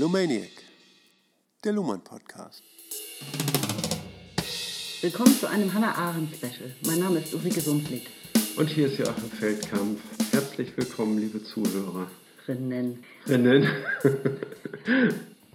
Lumaniac, der Luhmann Podcast. Willkommen zu einem Hannah Arendt Special. Mein Name ist Ulrike Sumpflied. Und hier ist Joachim Feldkamp. Herzlich willkommen, liebe Zuhörer. Rinnen. Rinnen.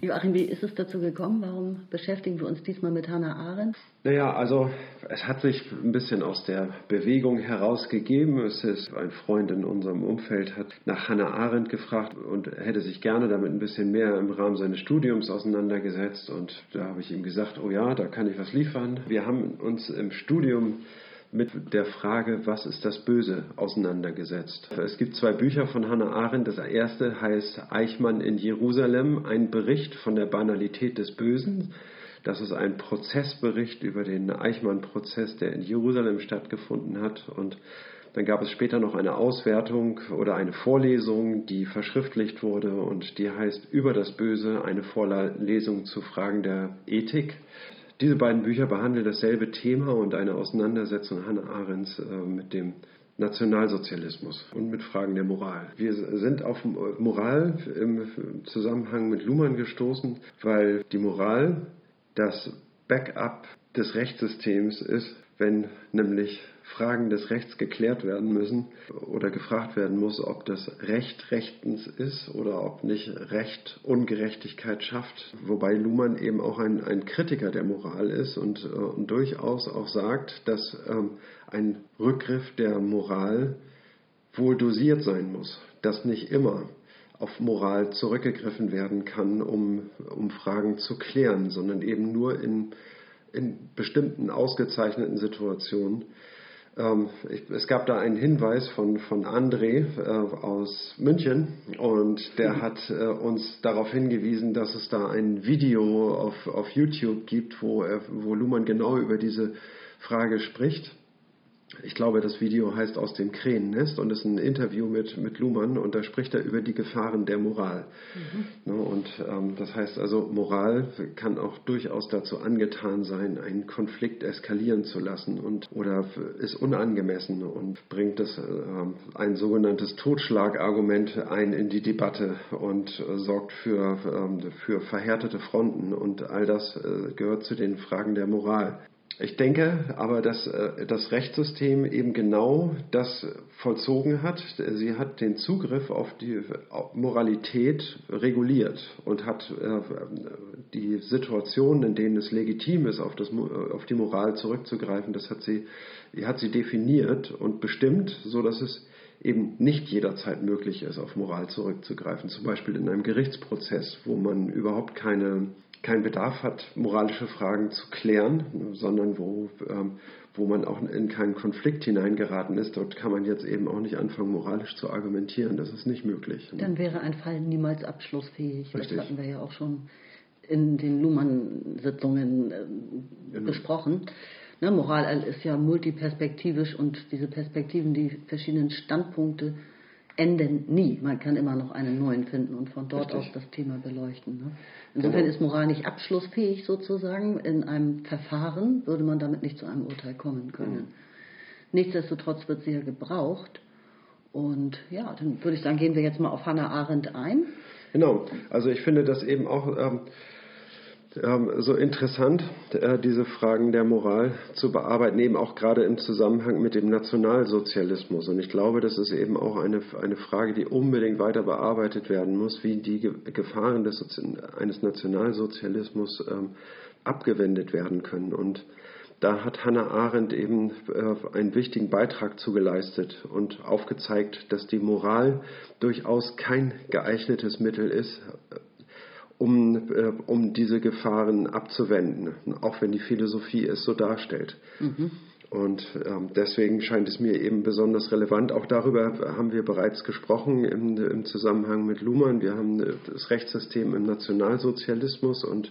Joachim, wie ist es dazu gekommen? Warum beschäftigen wir uns diesmal mit Hannah Arendt? Naja, also es hat sich ein bisschen aus der Bewegung herausgegeben. Es ist ein Freund in unserem Umfeld hat nach Hannah Arendt gefragt und hätte sich gerne damit ein bisschen mehr im Rahmen seines Studiums auseinandergesetzt. Und da habe ich ihm gesagt, oh ja, da kann ich was liefern. Wir haben uns im Studium mit der Frage, was ist das Böse, auseinandergesetzt. Es gibt zwei Bücher von Hannah Arendt. Das erste heißt Eichmann in Jerusalem, ein Bericht von der Banalität des Bösen. Das ist ein Prozessbericht über den Eichmann-Prozess, der in Jerusalem stattgefunden hat. Und dann gab es später noch eine Auswertung oder eine Vorlesung, die verschriftlicht wurde und die heißt Über das Böse, eine Vorlesung zu Fragen der Ethik. Diese beiden Bücher behandeln dasselbe Thema und eine Auseinandersetzung Hannah Arendts äh, mit dem Nationalsozialismus und mit Fragen der Moral. Wir sind auf Moral im Zusammenhang mit Luhmann gestoßen, weil die Moral das Backup des Rechtssystems ist, wenn nämlich Fragen des Rechts geklärt werden müssen oder gefragt werden muss, ob das Recht rechtens ist oder ob nicht Recht Ungerechtigkeit schafft. Wobei Luhmann eben auch ein, ein Kritiker der Moral ist und, äh, und durchaus auch sagt, dass ähm, ein Rückgriff der Moral wohl dosiert sein muss, dass nicht immer auf Moral zurückgegriffen werden kann, um, um Fragen zu klären, sondern eben nur in, in bestimmten ausgezeichneten Situationen. Ähm, ich, es gab da einen Hinweis von, von André äh, aus München und der mhm. hat äh, uns darauf hingewiesen, dass es da ein Video auf, auf YouTube gibt, wo, er, wo Luhmann genau über diese Frage spricht ich glaube, das Video heißt Aus dem Krähennest und ist ein Interview mit, mit Luhmann und da spricht er über die Gefahren der Moral. Mhm. Ne, und ähm, das heißt also, Moral kann auch durchaus dazu angetan sein, einen Konflikt eskalieren zu lassen und oder ist unangemessen und bringt das, äh, ein sogenanntes Totschlagargument ein in die Debatte und äh, sorgt für, äh, für verhärtete Fronten und all das äh, gehört zu den Fragen der Moral. Ich denke aber, dass äh, das Rechtssystem eben genau das vollzogen hat. Sie hat den Zugriff auf die Moralität reguliert und hat äh, die Situationen, in denen es legitim ist, auf, das, auf die Moral zurückzugreifen, das hat sie, hat sie definiert und bestimmt, so dass es eben nicht jederzeit möglich ist, auf Moral zurückzugreifen. Zum Beispiel in einem Gerichtsprozess, wo man überhaupt keine keinen Bedarf hat, moralische Fragen zu klären, sondern wo, ähm, wo man auch in keinen Konflikt hineingeraten ist. Dort kann man jetzt eben auch nicht anfangen, moralisch zu argumentieren. Das ist nicht möglich. Dann wäre ein Fall niemals abschlussfähig. Richtig. Das hatten wir ja auch schon in den Luhmann-Sitzungen äh, genau. besprochen. Ne, Moral ist ja multiperspektivisch und diese Perspektiven, die verschiedenen Standpunkte enden nie. Man kann immer noch einen neuen finden und von dort Richtig. aus das Thema beleuchten. Ne? Insofern genau. ist Moral nicht abschlussfähig sozusagen. In einem Verfahren würde man damit nicht zu einem Urteil kommen können. Mhm. Nichtsdestotrotz wird sie ja gebraucht. Und ja, dann würde ich sagen, gehen wir jetzt mal auf Hannah Arendt ein. Genau, also ich finde das eben auch ähm, ähm, so interessant, äh, diese Fragen der Moral zu bearbeiten, eben auch gerade im Zusammenhang mit dem Nationalsozialismus. Und ich glaube, das ist eben auch eine, eine Frage, die unbedingt weiter bearbeitet werden muss, wie die Gefahren des, eines Nationalsozialismus ähm, abgewendet werden können. Und da hat Hannah Arendt eben äh, einen wichtigen Beitrag zugeleistet und aufgezeigt, dass die Moral durchaus kein geeignetes Mittel ist, um, äh, um diese Gefahren abzuwenden, auch wenn die Philosophie es so darstellt. Mhm. Und ähm, deswegen scheint es mir eben besonders relevant. Auch darüber haben wir bereits gesprochen im, im Zusammenhang mit Luhmann. Wir haben das Rechtssystem im Nationalsozialismus und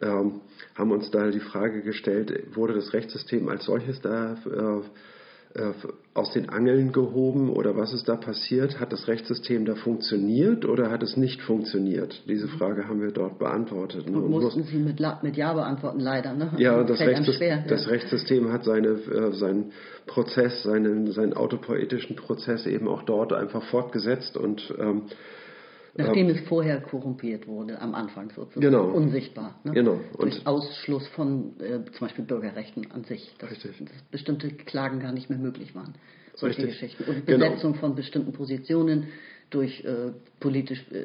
ähm, haben uns da die Frage gestellt, wurde das Rechtssystem als solches da äh, äh, aus den Angeln gehoben oder was ist da passiert? Hat das Rechtssystem da funktioniert oder hat es nicht funktioniert? Diese Frage haben wir dort beantwortet. Ne? Und, und mussten Sie mit, mit, Ja beantworten, leider. Ne? Ja, das, Rechtssystem, schwer, das ja. Rechtssystem hat seine, äh, seinen Prozess, seinen, seinen autopoetischen Prozess eben auch dort einfach fortgesetzt und ähm, Nachdem es vorher korrumpiert wurde, am Anfang sozusagen. Genau. Unsichtbar. Ne? Genau. Und Durch Ausschluss von äh, zum Beispiel Bürgerrechten an sich. Dass, Richtig. dass bestimmte Klagen gar nicht mehr möglich waren. Solche Richtig. Geschichten. Und Genau. Besetzung von bestimmten Positionen durch äh, politisch äh,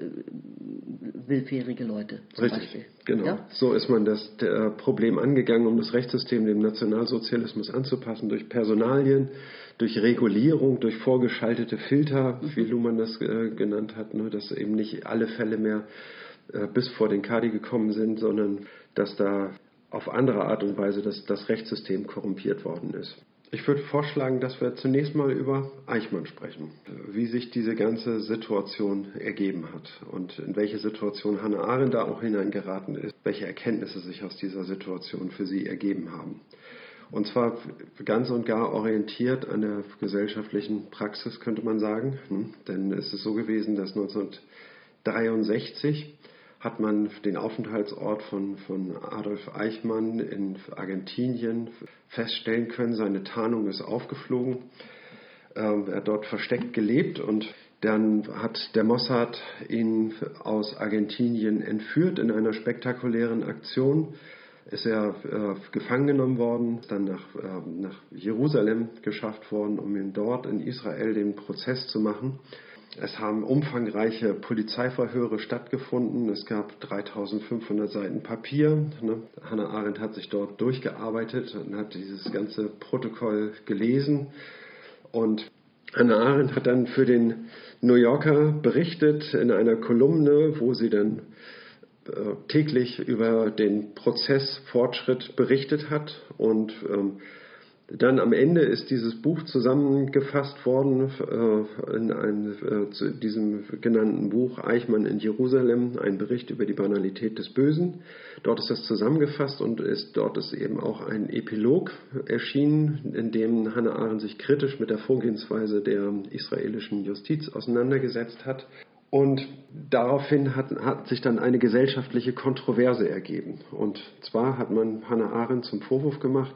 willfährige Leute zum Richtig, Beispiel. genau. Ja? So ist man das der Problem angegangen, um das Rechtssystem dem Nationalsozialismus anzupassen, durch Personalien, durch Regulierung, durch vorgeschaltete Filter, Mhm. wie Luhmann das äh, genannt hat, ne, dass eben nicht alle Fälle mehr äh, bis vor den Kadi gekommen sind, sondern dass da auf andere Art und Weise das, das Rechtssystem korrumpiert worden ist. Ich würde vorschlagen, dass wir zunächst mal über Eichmann sprechen, wie sich diese ganze Situation ergeben hat und in welche Situation Hannah Arendt da auch hineingeraten ist, welche Erkenntnisse sich aus dieser Situation für sie ergeben haben. Und zwar ganz und gar orientiert an der gesellschaftlichen Praxis, könnte man sagen. Hm? Denn es ist so gewesen, dass 1963 hat man den Aufenthaltsort von, von Adolf Eichmann in Argentinien feststellen können. Seine Tarnung ist aufgeflogen. Ähm, er hat dort versteckt gelebt und dann hat der Mossad ihn aus Argentinien entführt in einer spektakulären Aktion. Ist er äh, gefangen genommen worden, dann nach, äh, nach Jerusalem geschafft worden, um ihn dort in Israel den Prozess zu machen. Es haben umfangreiche Polizeiverhöre stattgefunden. Es gab 3500 Seiten Papier. Ne? Hannah Arendt hat sich dort durchgearbeitet und hat dieses ganze Protokoll gelesen. Und Hannah Arendt hat dann für den New Yorker berichtet in einer Kolumne, wo sie dann äh, täglich über den Prozessfortschritt berichtet hat und ähm, dann am Ende ist dieses Buch zusammengefasst worden äh, in einem, äh, zu diesem genannten Buch Eichmann in Jerusalem, ein Bericht über die Banalität des Bösen. Dort ist das zusammengefasst und ist, dort ist eben auch ein Epilog erschienen, in dem Hannah Arendt sich kritisch mit der Vorgehensweise der israelischen Justiz auseinandergesetzt hat. Und daraufhin hat, hat, sich dann eine gesellschaftliche Kontroverse ergeben. Und zwar hat man Hannah Arendt zum Vorwurf gemacht,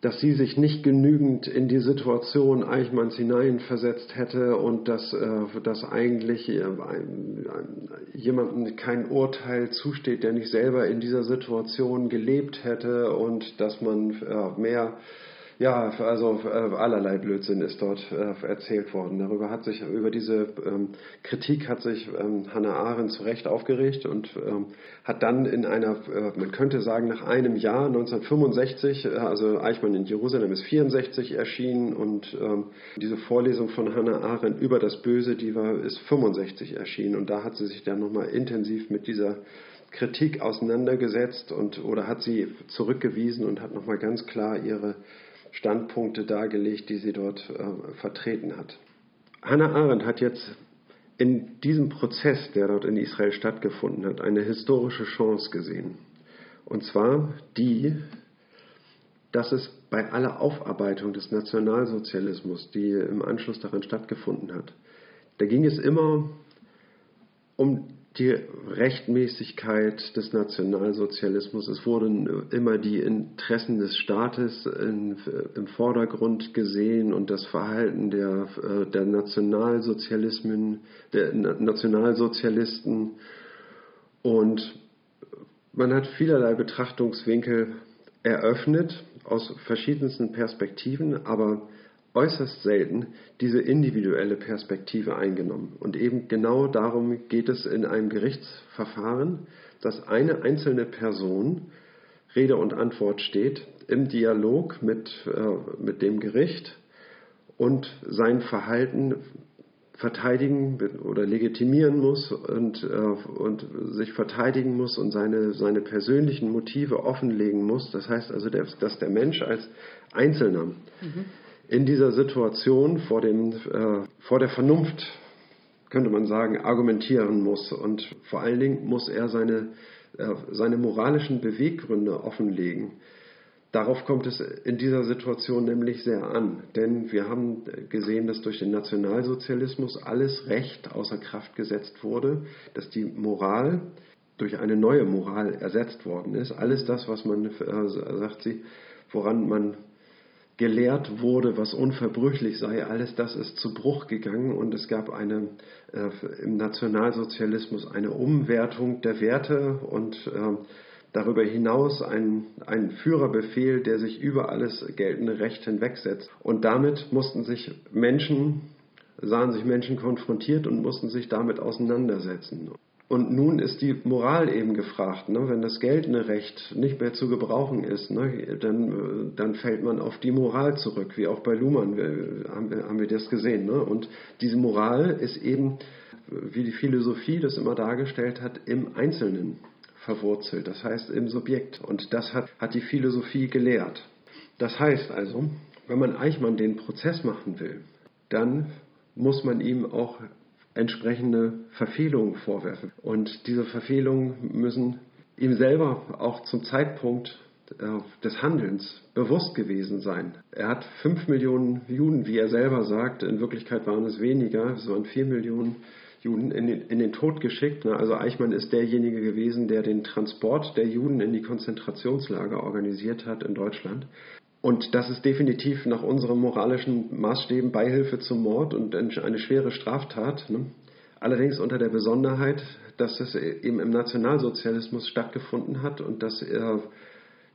dass sie sich nicht genügend in die Situation Eichmanns hineinversetzt hätte und dass, äh, dass eigentlich äh, jemandem kein Urteil zusteht, der nicht selber in dieser Situation gelebt hätte und dass man äh, mehr ja, also äh, allerlei Blödsinn ist dort äh, erzählt worden. Darüber hat sich, über diese ähm, Kritik hat sich ähm, Hannah Arendt zu Recht aufgeregt und ähm, hat dann in einer, äh, man könnte sagen, nach einem Jahr, 1965, äh, also Eichmann in Jerusalem ist 64 erschienen und diese Vorlesung von Hannah Arendt über das Böse, die war, ist 65 erschienen und da hat sie sich dann nochmal intensiv mit dieser Kritik auseinandergesetzt und oder hat sie zurückgewiesen und hat nochmal ganz klar ihre Standpunkte dargelegt, die sie dort äh, vertreten hat. Hannah Arendt hat jetzt in diesem Prozess, der dort in Israel stattgefunden hat, eine historische Chance gesehen. Und zwar die, dass es bei aller Aufarbeitung des Nationalsozialismus, die im Anschluss daran stattgefunden hat, da ging es immer um die Rechtmäßigkeit des Nationalsozialismus. Es wurden immer die Interessen des Staates in, im Vordergrund gesehen und das Verhalten der, der Nationalsozialismen, der Nationalsozialisten. Und man hat vielerlei Betrachtungswinkel eröffnet aus verschiedensten Perspektiven, aber äußerst selten diese individuelle Perspektive eingenommen. Und eben genau darum geht es in einem Gerichtsverfahren, dass eine einzelne Person Rede und Antwort steht im Dialog mit, äh, mit dem Gericht und sein Verhalten verteidigen oder legitimieren muss und, äh, und sich verteidigen muss und seine, seine persönlichen Motive offenlegen muss. Das heißt also, dass der Mensch als Einzelner mhm in dieser Situation vor, dem, äh, vor der Vernunft, könnte man sagen, argumentieren muss. Und vor allen Dingen muss er seine, äh, seine moralischen Beweggründe offenlegen. Darauf kommt es in dieser Situation nämlich sehr an. Denn wir haben gesehen, dass durch den Nationalsozialismus alles Recht außer Kraft gesetzt wurde, dass die Moral durch eine neue Moral ersetzt worden ist. Alles das, was man, äh, sagt sie, woran man gelehrt wurde, was unverbrüchlich sei, alles das ist zu Bruch gegangen und es gab eine, äh, im Nationalsozialismus eine Umwertung der Werte und äh, darüber hinaus ein, ein Führerbefehl, der sich über alles geltende Recht hinwegsetzt. Und damit mussten sich Menschen, sahen sich Menschen konfrontiert und mussten sich damit auseinandersetzen. Und nun ist die Moral eben gefragt. Ne? Wenn das geltende Recht nicht mehr zu gebrauchen ist, ne? dann, dann fällt man auf die Moral zurück, wie auch bei Luhmann haben, wir, haben wir das gesehen. Ne? Und diese Moral ist eben, wie die Philosophie das immer dargestellt hat, im Einzelnen verwurzelt, das heißt im Subjekt. Und das hat, hat die Philosophie gelehrt. Das heißt also, wenn man Eichmann den Prozess machen will, dann muss man ihm auch entsprechende Verfehlungen vorwerfen. Und diese Verfehlungen müssen ihm selber auch zum Zeitpunkt äh, des Handelns bewusst gewesen sein. Er hat fünf Millionen Juden, wie er selber sagt, in Wirklichkeit waren es weniger, es waren vier Millionen Juden in den, in den Tod geschickt. Also Eichmann ist derjenige gewesen, der den Transport der Juden in die Konzentrationslager organisiert hat in Deutschland. Und das ist definitiv nach unseren moralischen Maßstäben Beihilfe zum Mord und eine schwere Straftat. Ne? Allerdings unter der Besonderheit, dass es eben im Nationalsozialismus stattgefunden hat und dass er,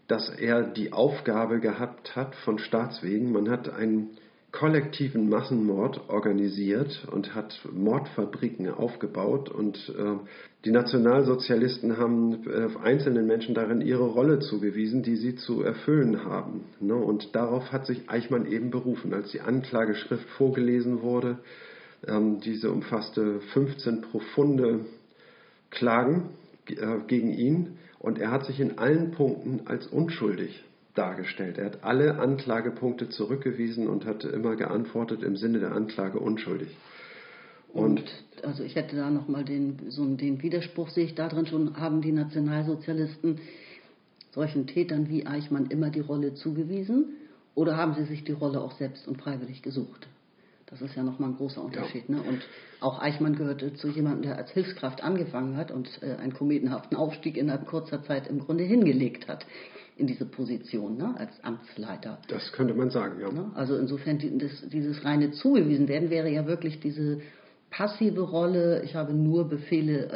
dass er die Aufgabe gehabt hat von Staatswegen. Man hat einen kollektiven Massenmord organisiert und hat Mordfabriken aufgebaut und äh, die Nationalsozialisten haben äh, einzelnen Menschen darin ihre Rolle zugewiesen, die sie zu erfüllen haben. Ne? Und darauf hat sich Eichmann eben berufen, als die Anklageschrift vorgelesen wurde. Ähm, diese umfasste 15 profunde Klagen äh, gegen ihn und er hat sich in allen Punkten als unschuldig dargestellt. Er hat alle Anklagepunkte zurückgewiesen und hat immer geantwortet im Sinne der Anklage unschuldig. Und, und also ich hätte da nochmal den, so den Widerspruch, sehe ich da drin schon, haben die Nationalsozialisten solchen Tätern wie Eichmann immer die Rolle zugewiesen oder haben sie sich die Rolle auch selbst und freiwillig gesucht? Das ist ja nochmal ein großer Unterschied. Ja. Ne? Und auch Eichmann gehörte zu jemandem, der als Hilfskraft angefangen hat und äh, einen kometenhaften Aufstieg innerhalb kurzer Zeit im Grunde hingelegt hat in diese Position ne, als Amtsleiter. Das könnte man sagen, ja. Ne? Also insofern das, dieses reine zugewiesen werden wäre ja wirklich diese passive Rolle. Ich habe nur Befehle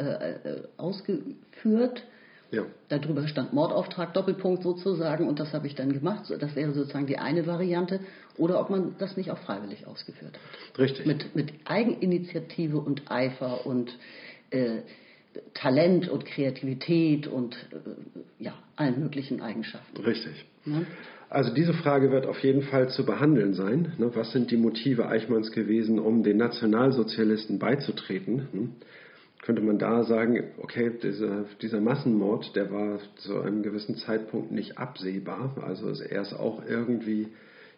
äh, äh, ausgeführt. Ja. Darüber stand Mordauftrag, Doppelpunkt sozusagen, und das habe ich dann gemacht. Das wäre sozusagen die eine Variante. Oder ob man das nicht auch freiwillig ausgeführt hat. Richtig. Mit, mit Eigeninitiative und Eifer und äh, Talent und Kreativität und äh, ja, allen möglichen Eigenschaften. Richtig. Ja? Also diese Frage wird auf jeden Fall zu behandeln sein. Ne? Was sind die Motive Eichmanns gewesen, um den Nationalsozialisten beizutreten? Hm? Könnte man da sagen, okay, dieser, dieser Massenmord, der war zu einem gewissen Zeitpunkt nicht absehbar. Also er ist auch irgendwie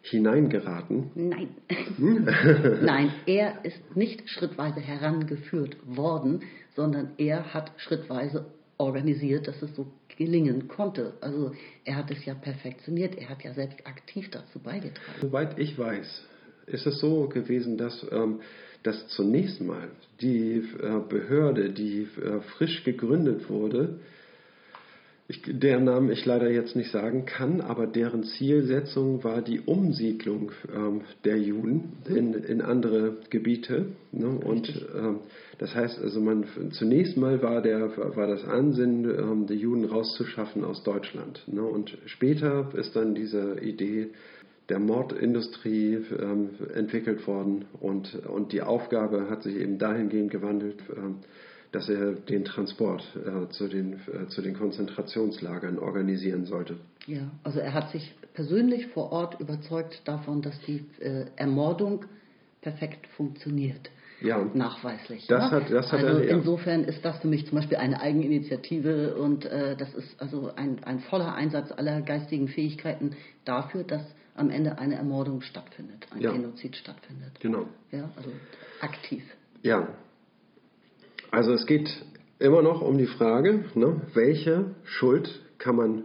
hineingeraten? Nein. Hm? Nein, er ist nicht schrittweise herangeführt worden, sondern er hat schrittweise organisiert, dass es so gelingen konnte. Also er hat es ja perfektioniert, er hat ja selbst aktiv dazu beigetragen. Soweit ich weiß, ist es so gewesen, dass, ähm, dass zunächst mal die äh, Behörde, die äh, frisch gegründet wurde, ich, deren Namen ich leider jetzt nicht sagen kann, aber deren Zielsetzung war die Umsiedlung ähm, der Juden in, in andere Gebiete. Ne? Und ähm, das heißt also, man zunächst mal war, der, war das Ansinnen, ähm, die Juden rauszuschaffen aus Deutschland. Ne? Und später ist dann diese Idee der Mordindustrie ähm, entwickelt worden und, und die Aufgabe hat sich eben dahingehend gewandelt ähm, dass er den Transport äh, zu, den, äh, zu den Konzentrationslagern organisieren sollte. Ja, also er hat sich persönlich vor Ort überzeugt davon, dass die äh, Ermordung perfekt funktioniert. Ja, nachweislich. Das ja? hat, das hat also er, ja. insofern ist das für mich zum Beispiel eine Eigeninitiative und äh, das ist also ein, ein voller Einsatz aller geistigen Fähigkeiten dafür, dass am Ende eine Ermordung stattfindet, ein ja. Genozid stattfindet. Genau. Ja, also aktiv. Ja, also es geht immer noch um die Frage, ne, welche Schuld kann man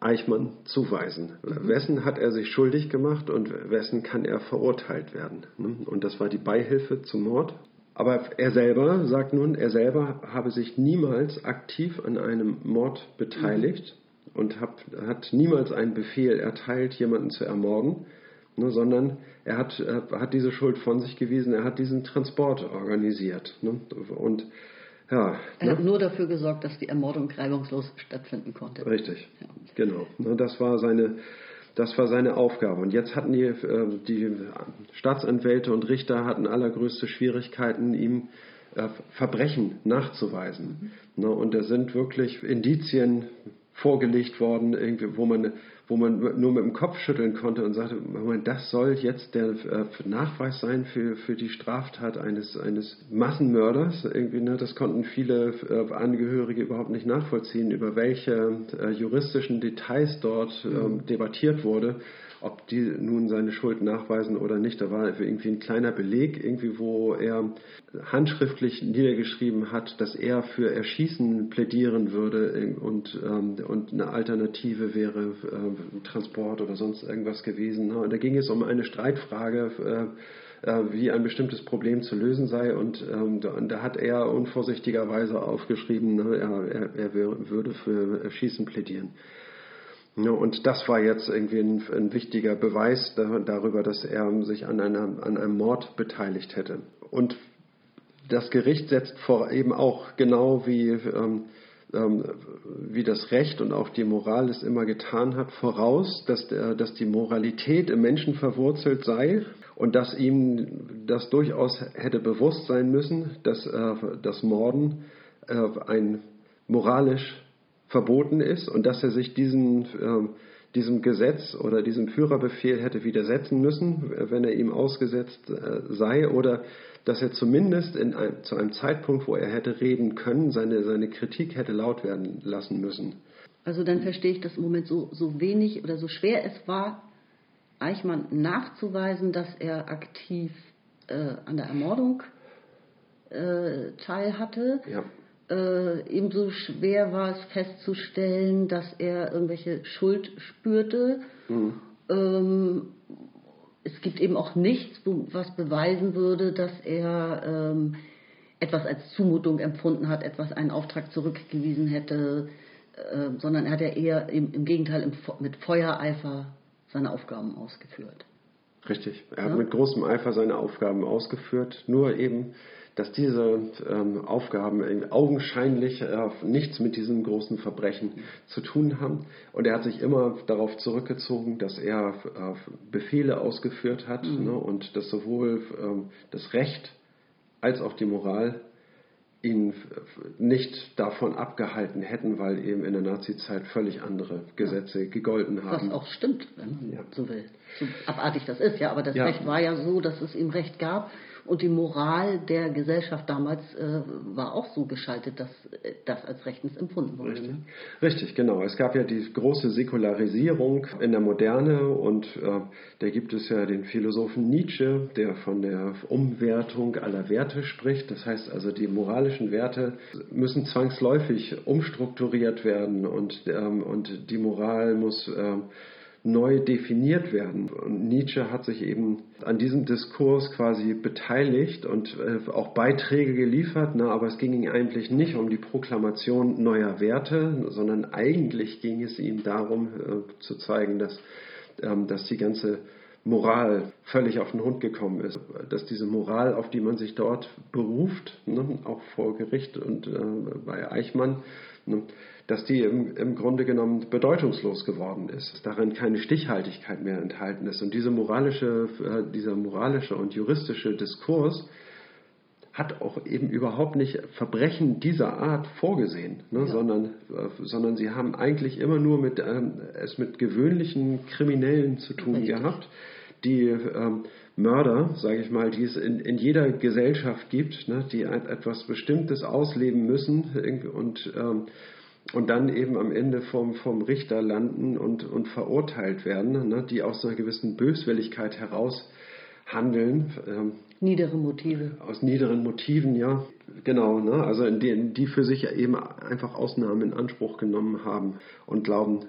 Eichmann zuweisen? Mhm. Wessen hat er sich schuldig gemacht und wessen kann er verurteilt werden? Ne? Und das war die Beihilfe zum Mord. Aber er selber sagt nun, er selber habe sich niemals aktiv an einem Mord beteiligt mhm. und hab, hat niemals einen Befehl erteilt, jemanden zu ermorden, ne, sondern er hat, er hat diese Schuld von sich gewiesen, er hat diesen Transport organisiert. Ne, und ja, er ne? hat nur dafür gesorgt, dass die Ermordung reibungslos stattfinden konnte. Richtig, ja. genau. Ne, das war seine das war seine Aufgabe. Und jetzt hatten die, äh, die Staatsanwälte und Richter hatten allergrößte Schwierigkeiten, ihm äh, Verbrechen nachzuweisen. Mhm. Ne, und da sind wirklich Indizien vorgelegt worden, irgendwie, wo man wo man nur mit dem Kopf schütteln konnte und sagte, das soll jetzt der äh, Nachweis sein für, für die Straftat eines, eines Massenmörders. Irgendwie, ne, das konnten viele äh, Angehörige überhaupt nicht nachvollziehen, über welche äh, juristischen Details dort ähm, debattiert wurde ob die nun seine Schuld nachweisen oder nicht. Da war irgendwie ein kleiner Beleg, irgendwie, wo er handschriftlich niedergeschrieben hat, dass er für Erschießen plädieren würde und, ähm, und eine Alternative wäre äh, Transport oder sonst irgendwas gewesen. Ne? Und da ging es um eine Streitfrage. Äh, äh, wie ein bestimmtes Problem zu lösen sei. Und ähm, da, da, hat er unvorsichtigerweise aufgeschrieben, ne, er, er, er, würde für Erschießen plädieren. Ja, und das war jetzt irgendwie ein, ein wichtiger Beweis da, darüber, dass er sich an, einer, an einem Mord beteiligt hätte. Und das Gericht setzt vor eben auch genau wie, ähm, ähm, wie das Recht und auch die Moral es immer getan hat, voraus, dass, der, dass die Moralität im Menschen verwurzelt sei und dass ihm das durchaus hätte bewusst sein müssen, dass äh, das Morden äh, ein moralisch verboten ist und dass er sich diesen, äh, diesem Gesetz oder diesem Führerbefehl hätte widersetzen müssen, wenn er ihm ausgesetzt äh, sei, oder dass er zumindest in ein, zu einem Zeitpunkt, wo er hätte reden können, seine, seine Kritik hätte laut werden lassen müssen. Also dann verstehe ich das im Moment so, so wenig oder so schwer es war, Eichmann nachzuweisen, dass er aktiv äh, an der Ermordung äh, teil hatte. Ja äh, ebenso schwer war es festzustellen, dass er irgendwelche Schuld spürte. Mhm. Ähm, es gibt eben auch nichts, was beweisen würde, dass er ähm, etwas als Zumutung empfunden hat, etwas einen Auftrag zurückgewiesen hätte, äh, sondern er hat ja eher im, im Gegenteil im, mit Feuereifer seine Aufgaben ausgeführt. Richtig, er ja? hat mit großem Eifer seine Aufgaben ausgeführt, nur eben dass diese ähm, Aufgaben augenscheinlich äh, nichts mit diesem großen Verbrechen zu tun haben. Und er hat sich immer darauf zurückgezogen, dass er äh, Befehle ausgeführt hat mhm. ne, und dass sowohl ähm, das Recht als auch die Moral ihn nicht davon abgehalten hätten, weil eben in der Nazizeit völlig andere Gesetze ja. gegolten haben. Was auch stimmt, wenn man ja. so will. So abartig das ist, ja, aber das ja. Recht war ja so, dass es ihm Recht gab und die Moral der Gesellschaft damals äh, war auch so geschaltet, dass äh, das als rechtens empfunden wurde. Richtig. Richtig, genau. Es gab ja die große Säkularisierung in der Moderne und äh, da gibt es ja den Philosophen Nietzsche, der von der Umwertung aller Werte spricht. Das heißt also, die moralischen Werte müssen zwangsläufig umstrukturiert werden und, ähm, und die Moral muss ähm, neu definiert werden. Und Nietzsche hat sich eben an diesem Diskurs quasi beteiligt und äh, auch Beiträge geliefert, na, aber es ging ihm eigentlich nicht um die Proklamation neuer Werte, sondern eigentlich ging es ihm darum äh, zu zeigen, dass, ähm, dass die ganze Moral völlig auf den Hund gekommen ist. Dass diese Moral, auf die man sich dort beruft, ne, auch vor Gericht und äh, bei Eichmann, ne, dass die im, im Grunde genommen bedeutungslos geworden ist, dass darin keine Stichhaltigkeit mehr enthalten ist. Und diese moralische, äh, dieser moralische und juristische Diskurs hat auch eben überhaupt nicht Verbrechen dieser Art vorgesehen, ne, ja. sondern, äh, sondern sie haben eigentlich immer nur mit, ähm, es mit gewöhnlichen Kriminellen zu tun Richtig. gehabt, die ähm, Mörder, sage ich mal, die es in, in jeder Gesellschaft gibt, ne, die etwas Bestimmtes ausleben müssen und ähm, und dann eben am Ende vom, vom Richter landen und, und verurteilt werden, ne, die aus einer gewissen Böswilligkeit heraus handeln. Ähm, Niedere Motive. Aus niederen Motiven, ja. Genau, ne? also die, die für sich eben einfach Ausnahmen in Anspruch genommen haben und glauben,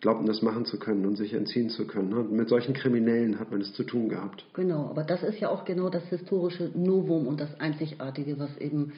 glaubten, das machen zu können und sich entziehen zu können. Ne? Mit solchen Kriminellen hat man es zu tun gehabt. Genau, aber das ist ja auch genau das historische Novum und das Einzigartige, was eben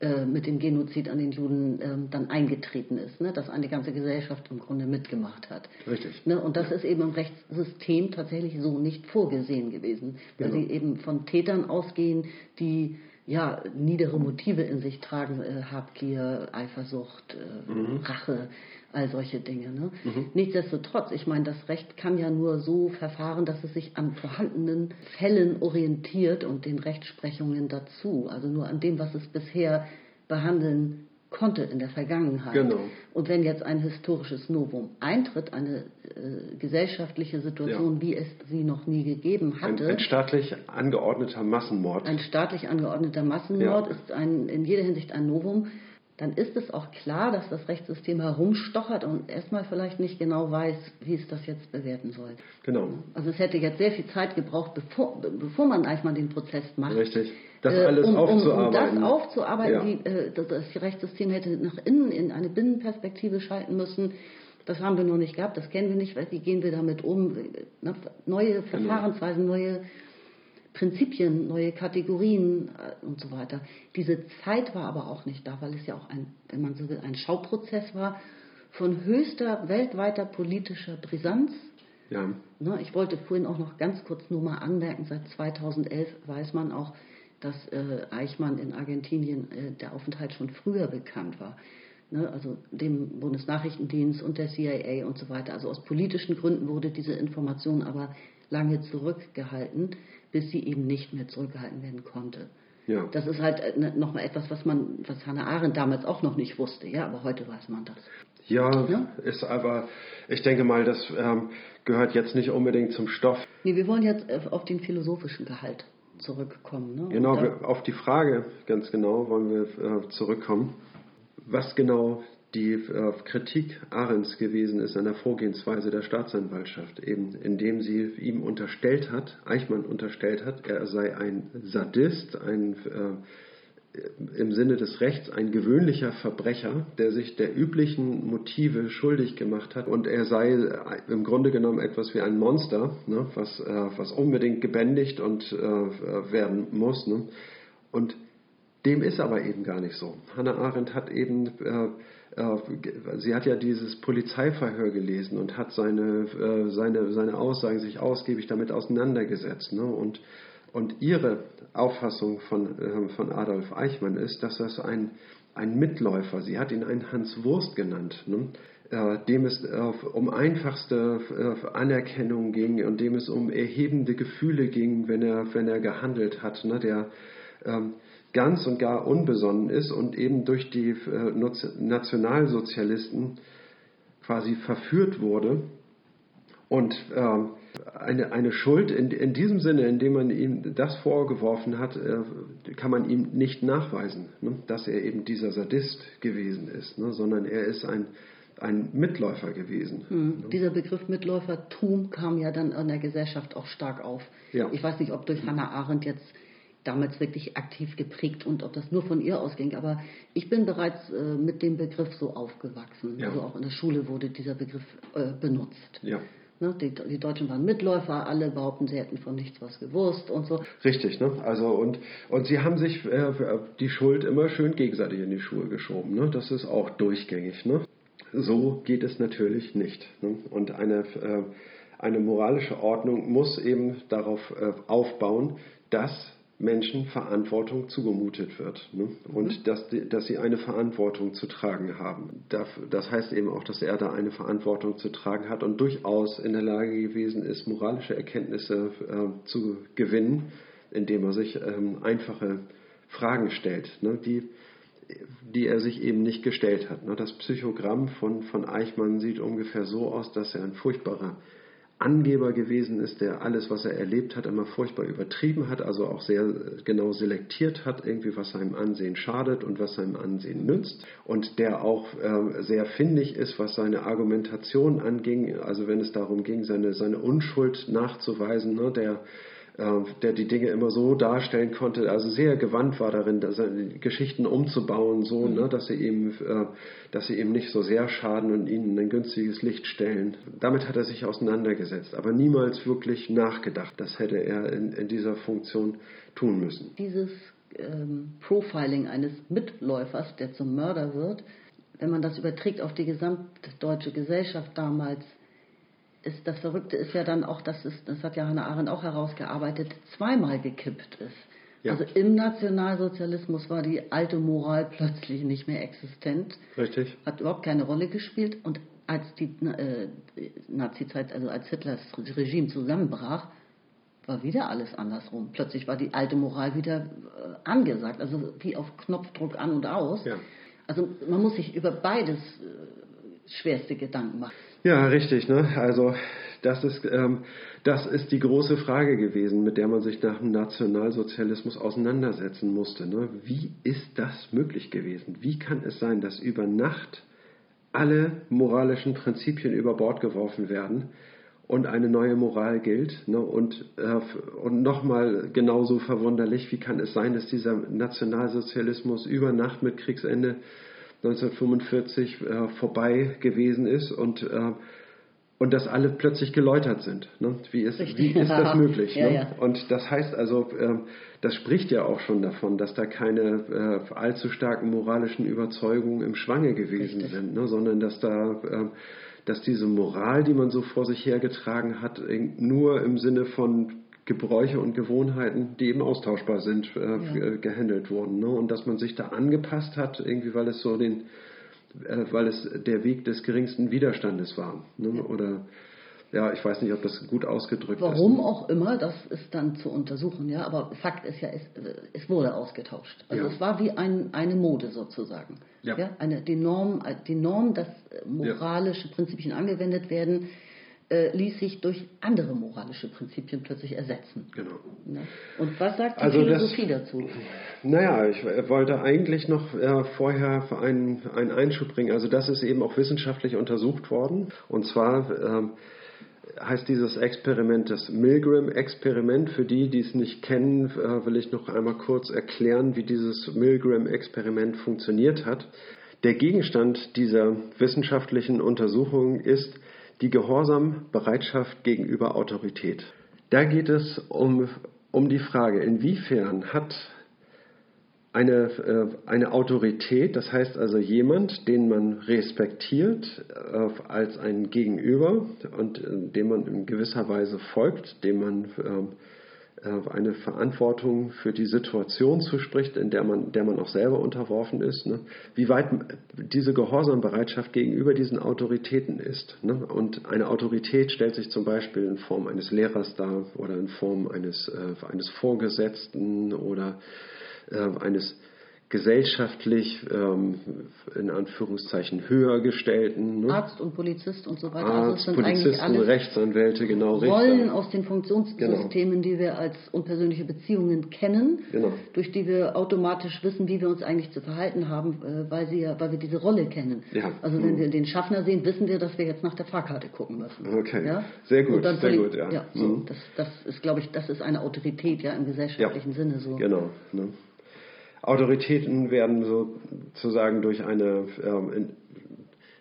äh, mit dem Genozid an den Juden ähm, dann eingetreten ist, ne? dass eine ganze Gesellschaft im Grunde mitgemacht hat. Richtig. Ne? Und das ist eben im Rechtssystem tatsächlich so nicht vorgesehen gewesen, weil Genau. sie eben von Tätern ausgehen, die ja niedere Motive in sich tragen, äh, Habgier, Eifersucht, äh, Mhm. Rache, all solche Dinge. Ne? Nichtsdestotrotz, ich meine, das Recht kann ja nur so verfahren, dass es sich an vorhandenen Fällen orientiert und den Rechtsprechungen dazu, also nur an dem, was es bisher behandeln konnte in der Vergangenheit. Genau. Und wenn jetzt ein historisches Novum eintritt, eine äh, gesellschaftliche Situation, Ja. wie es sie noch nie gegeben Ein, hatte, ein staatlich angeordneter Massenmord. ein staatlich angeordneter Massenmord Ja. ist ein, in jeder Hinsicht ein Novum, dann ist es auch klar, dass das Rechtssystem herumstochert und erstmal vielleicht nicht genau weiß, wie es das jetzt bewerten soll. genau. Also es hätte jetzt sehr viel Zeit gebraucht, bevor, bevor man eigentlich den Prozess macht. Richtig. Das Äh, alles um, um, um aufzuarbeiten. das aufzuarbeiten, Ja. die, äh, das, das Rechtssystem hätte nach innen in eine Binnenperspektive schalten müssen. Das haben wir noch nicht gehabt, das kennen wir nicht. Wie gehen wir damit um? Ne, Neue Genau. Verfahrensweisen, neue Prinzipien, neue Kategorien äh, und so weiter. Diese Zeit war aber auch nicht da, weil es ja auch ein, wenn man so will, ein Schauprozess war von höchster weltweiter politischer Brisanz. ja. Ne, ich wollte vorhin auch noch ganz kurz nur mal anmerken, seit 2011 weiß man auch, dass äh, Eichmann in Argentinien äh, der Aufenthalt schon früher bekannt war. Ne, also dem Bundesnachrichtendienst und der CIA und so weiter. Also aus politischen Gründen wurde diese Information aber lange zurückgehalten, bis sie eben nicht mehr zurückgehalten werden konnte. Ja. Das ist halt äh, ne, nochmal etwas, was man, was Hannah Arendt damals auch noch nicht wusste, ja, aber heute weiß man das. Ja, Ja? ist aber, ich denke mal, das ähm, gehört jetzt nicht unbedingt zum Stoff. Nee, wir wollen jetzt äh, auf den philosophischen Gehalt zurückkommen. Ne? Genau, auf die Frage ganz genau wollen wir äh, zurückkommen, was genau die äh, Kritik Arends gewesen ist an der Vorgehensweise der Staatsanwaltschaft, eben indem sie ihm unterstellt hat, Eichmann unterstellt hat, er sei ein Sadist, ein äh, im Sinne des Rechts ein gewöhnlicher Verbrecher, der sich der üblichen Motive schuldig gemacht hat und er sei äh, im Grunde genommen etwas wie ein Monster, ne, was, äh, was unbedingt gebändigt und äh, werden muss. Ne. Und dem ist aber eben gar nicht so. Hannah Arendt hat eben, äh, äh, sie hat ja dieses Polizeiverhör gelesen und hat seine, äh, seine, seine Aussagen sich ausgiebig damit auseinandergesetzt. Ne? Und, und ihre Auffassung von, äh, von Adolf Eichmann ist, dass das ein, ein Mitläufer, sie hat ihn einen Hans Wurst genannt, ne? äh, dem es äh, um einfachste äh, Anerkennung ging und dem es um erhebende Gefühle ging, wenn er, wenn er gehandelt hat, ne? der ähm, ganz und gar unbesonnen ist und eben durch die äh, Nationalsozialisten quasi verführt wurde und ähm, eine, eine Schuld in, in diesem Sinne, indem man ihm das vorgeworfen hat, äh, kann man ihm nicht nachweisen, ne, dass er eben dieser Sadist gewesen ist, ne, sondern er ist ein, ein Mitläufer gewesen. Hm. Dieser Begriff Mitläufertum kam ja dann in der Gesellschaft auch stark auf. Ja. Ich weiß nicht, ob durch Hannah Arendt jetzt damals wirklich aktiv geprägt und ob das nur von ihr ausging, aber ich bin bereits äh, mit dem Begriff so aufgewachsen. Ja. Also auch in der Schule wurde dieser Begriff äh, benutzt. Ja. Ne, die, die Deutschen waren Mitläufer, alle behaupten, sie hätten von nichts was gewusst und so. Richtig, ne? Also und, und sie haben sich äh, die Schuld immer schön gegenseitig in die Schuhe geschoben, ne? Das ist auch durchgängig, ne? So geht es natürlich nicht. Ne? Und eine, äh, eine moralische Ordnung muss eben darauf äh, aufbauen, dass Menschen Verantwortung zugemutet wird ne? und dass, die, dass sie eine Verantwortung zu tragen haben. Das heißt eben auch, dass er da eine Verantwortung zu tragen hat und durchaus in der Lage gewesen ist, moralische Erkenntnisse äh, zu gewinnen, indem er sich ähm, einfache Fragen stellt, ne? die, die er sich eben nicht gestellt hat. Ne? Das Psychogramm von, von Eichmann sieht ungefähr so aus, dass er ein furchtbarer Angeber gewesen ist, der alles, was er erlebt hat, immer furchtbar übertrieben hat, also auch sehr genau selektiert hat, irgendwie was seinem Ansehen schadet und was seinem Ansehen nützt. Und der auch äh, sehr findig ist, was seine Argumentation anging, also wenn es darum ging, seine, seine Unschuld nachzuweisen, ne, der äh, der die Dinge immer so darstellen konnte, also sehr gewandt war darin, Geschichten umzubauen, so, ne, dass sie ihm, äh, dass sie ihm nicht so sehr schaden und ihnen in ein günstiges Licht stellen. Damit hat er sich auseinandergesetzt, aber niemals wirklich nachgedacht. Das hätte er in, in dieser Funktion tun müssen. Dieses ähm, Profiling eines Mitläufers, der zum Mörder wird, wenn man das überträgt auf die gesamtdeutsche Gesellschaft damals, ist das Verrückte ist ja dann auch, dass es, das hat ja Hannah Arendt auch herausgearbeitet, zweimal gekippt ist. Ja. Also im Nationalsozialismus war die alte Moral plötzlich nicht mehr existent. Richtig. Hat überhaupt keine Rolle gespielt. Und als die äh, Nazi-Zeit, also als Hitlers Regime zusammenbrach, war wieder alles andersrum. Plötzlich war die alte Moral wieder äh, angesagt, also wie auf Knopfdruck an und aus. Ja. Also man muss sich über beides äh, schwerste Gedanken machen. Ja, richtig. Ne? Also das ist, ähm, das ist die große Frage gewesen, mit der man sich nach dem Nationalsozialismus auseinandersetzen musste. Ne? Wie ist das möglich gewesen? Wie kann es sein, dass über Nacht alle moralischen Prinzipien über Bord geworfen werden und eine neue Moral gilt? Ne? Und, äh, und nochmal genauso verwunderlich, wie kann es sein, dass dieser Nationalsozialismus über Nacht mit Kriegsende 1945 äh, vorbei gewesen ist und äh, und dass alle plötzlich geläutert sind. Ne? Wie, ist, wie ist das möglich? ja, ne? ja. Und das heißt also, äh, das spricht ja auch schon davon, dass da keine äh, allzu starken moralischen Überzeugungen im Schwange gewesen Richtig. sind, ne? sondern dass da, äh, dass diese Moral, die man so vor sich hergetragen hat, nur im Sinne von Gebräuche und Gewohnheiten, die eben austauschbar sind, äh, ja. gehandelt wurden. Ne? Und dass man sich da angepasst hat, irgendwie weil es so den äh, weil es der Weg des geringsten Widerstandes war. Ne? Oder ja, ich weiß nicht, ob das gut ausgedrückt Warum ist. Warum auch immer, das ist dann zu untersuchen, ja. Aber Fakt ist ja, es, es wurde ausgetauscht. Also ja. es war wie ein, eine Mode sozusagen. Ja. ja. Eine, die Norm, die Norm, dass moralische ja. Prinzipien angewendet werden, äh, ließ sich durch andere moralische Prinzipien plötzlich ersetzen. Genau. Ne? Und was sagt die also Philosophie das, dazu? Naja, ich wollte eigentlich noch äh, vorher einen, einen Einschub bringen. Also das ist eben auch wissenschaftlich untersucht worden. Und zwar ähm, heißt dieses Experiment das Milgram-Experiment. Für die, die es nicht kennen, äh, will ich noch einmal kurz erklären, wie dieses Milgram-Experiment funktioniert hat. Der Gegenstand dieser wissenschaftlichen Untersuchung ist die Gehorsambereitschaft gegenüber Autorität. Da geht es um, um die Frage, inwiefern hat eine, äh, eine Autorität, das heißt also jemand, den man respektiert als ein Gegenüber und äh, dem man in gewisser Weise folgt, dem man ähm, äh, eine Verantwortung für die Situation zuspricht, in der man, der man auch selber unterworfen ist. Ne? Wie weit diese Gehorsambereitschaft gegenüber diesen Autoritäten ist. Ne? Und eine Autorität stellt sich zum Beispiel in Form eines Lehrers dar oder in Form eines, äh, eines Vorgesetzten oder äh, eines gesellschaftlich ähm, in Anführungszeichen höher gestellten. Ne? Arzt und Polizist und so weiter. Arzt, also Polizisten, Rechtsanwälte, genau. Rollen Richter. aus den Funktionssystemen, genau. die wir als unpersönliche Beziehungen kennen, genau. durch die wir automatisch wissen, wie wir uns eigentlich zu verhalten haben, äh, weil, sie, weil wir diese Rolle kennen. Ja. Also wenn mhm. wir den Schaffner sehen, wissen wir, dass wir jetzt nach der Fahrkarte gucken müssen. Okay, ja? sehr gut, sehr gut, ja. ja so, mhm. das, das ist, glaube ich, das ist eine Autorität ja im gesellschaftlichen ja. Sinne so. Genau. Ne? Autoritäten werden sozusagen durch eine, ähm,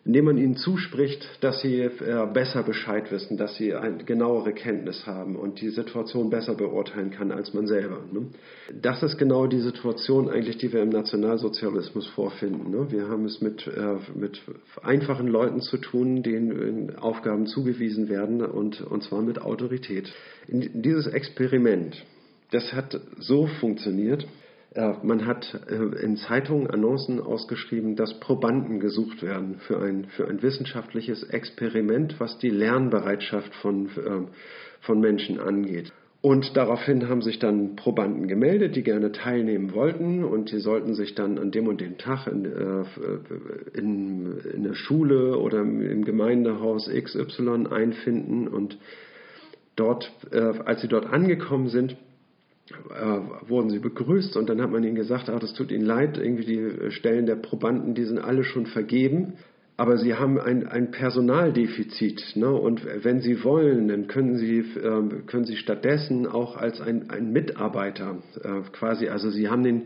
indem man ihnen zuspricht, dass sie äh, besser Bescheid wissen, dass sie eine genauere Kenntnis haben und die Situation besser beurteilen kann als man selber. Ne? Das ist genau die Situation eigentlich, die wir im Nationalsozialismus vorfinden. Ne? Wir haben es mit, äh, mit einfachen Leuten zu tun, denen Aufgaben zugewiesen werden und, und zwar mit Autorität. In dieses Experiment, das hat so funktioniert, man hat äh, in Zeitungen Annoncen ausgeschrieben, dass Probanden gesucht werden für ein, für ein wissenschaftliches Experiment, was die Lernbereitschaft von, ähm, von Menschen angeht. Und daraufhin haben sich dann Probanden gemeldet, die gerne teilnehmen wollten und die sollten sich dann an dem und dem Tag in, äh, in, in der Schule oder im Gemeindehaus XY einfinden und dort, äh, als sie dort angekommen sind, äh, wurden sie begrüßt und dann hat man ihnen gesagt, ach, das tut ihnen leid, irgendwie die Stellen der Probanden, die sind alle schon vergeben, aber sie haben ein, ein Personaldefizit. Ne? Und wenn sie wollen, dann können sie, äh, können sie stattdessen auch als ein, ein Mitarbeiter äh, quasi, also sie haben den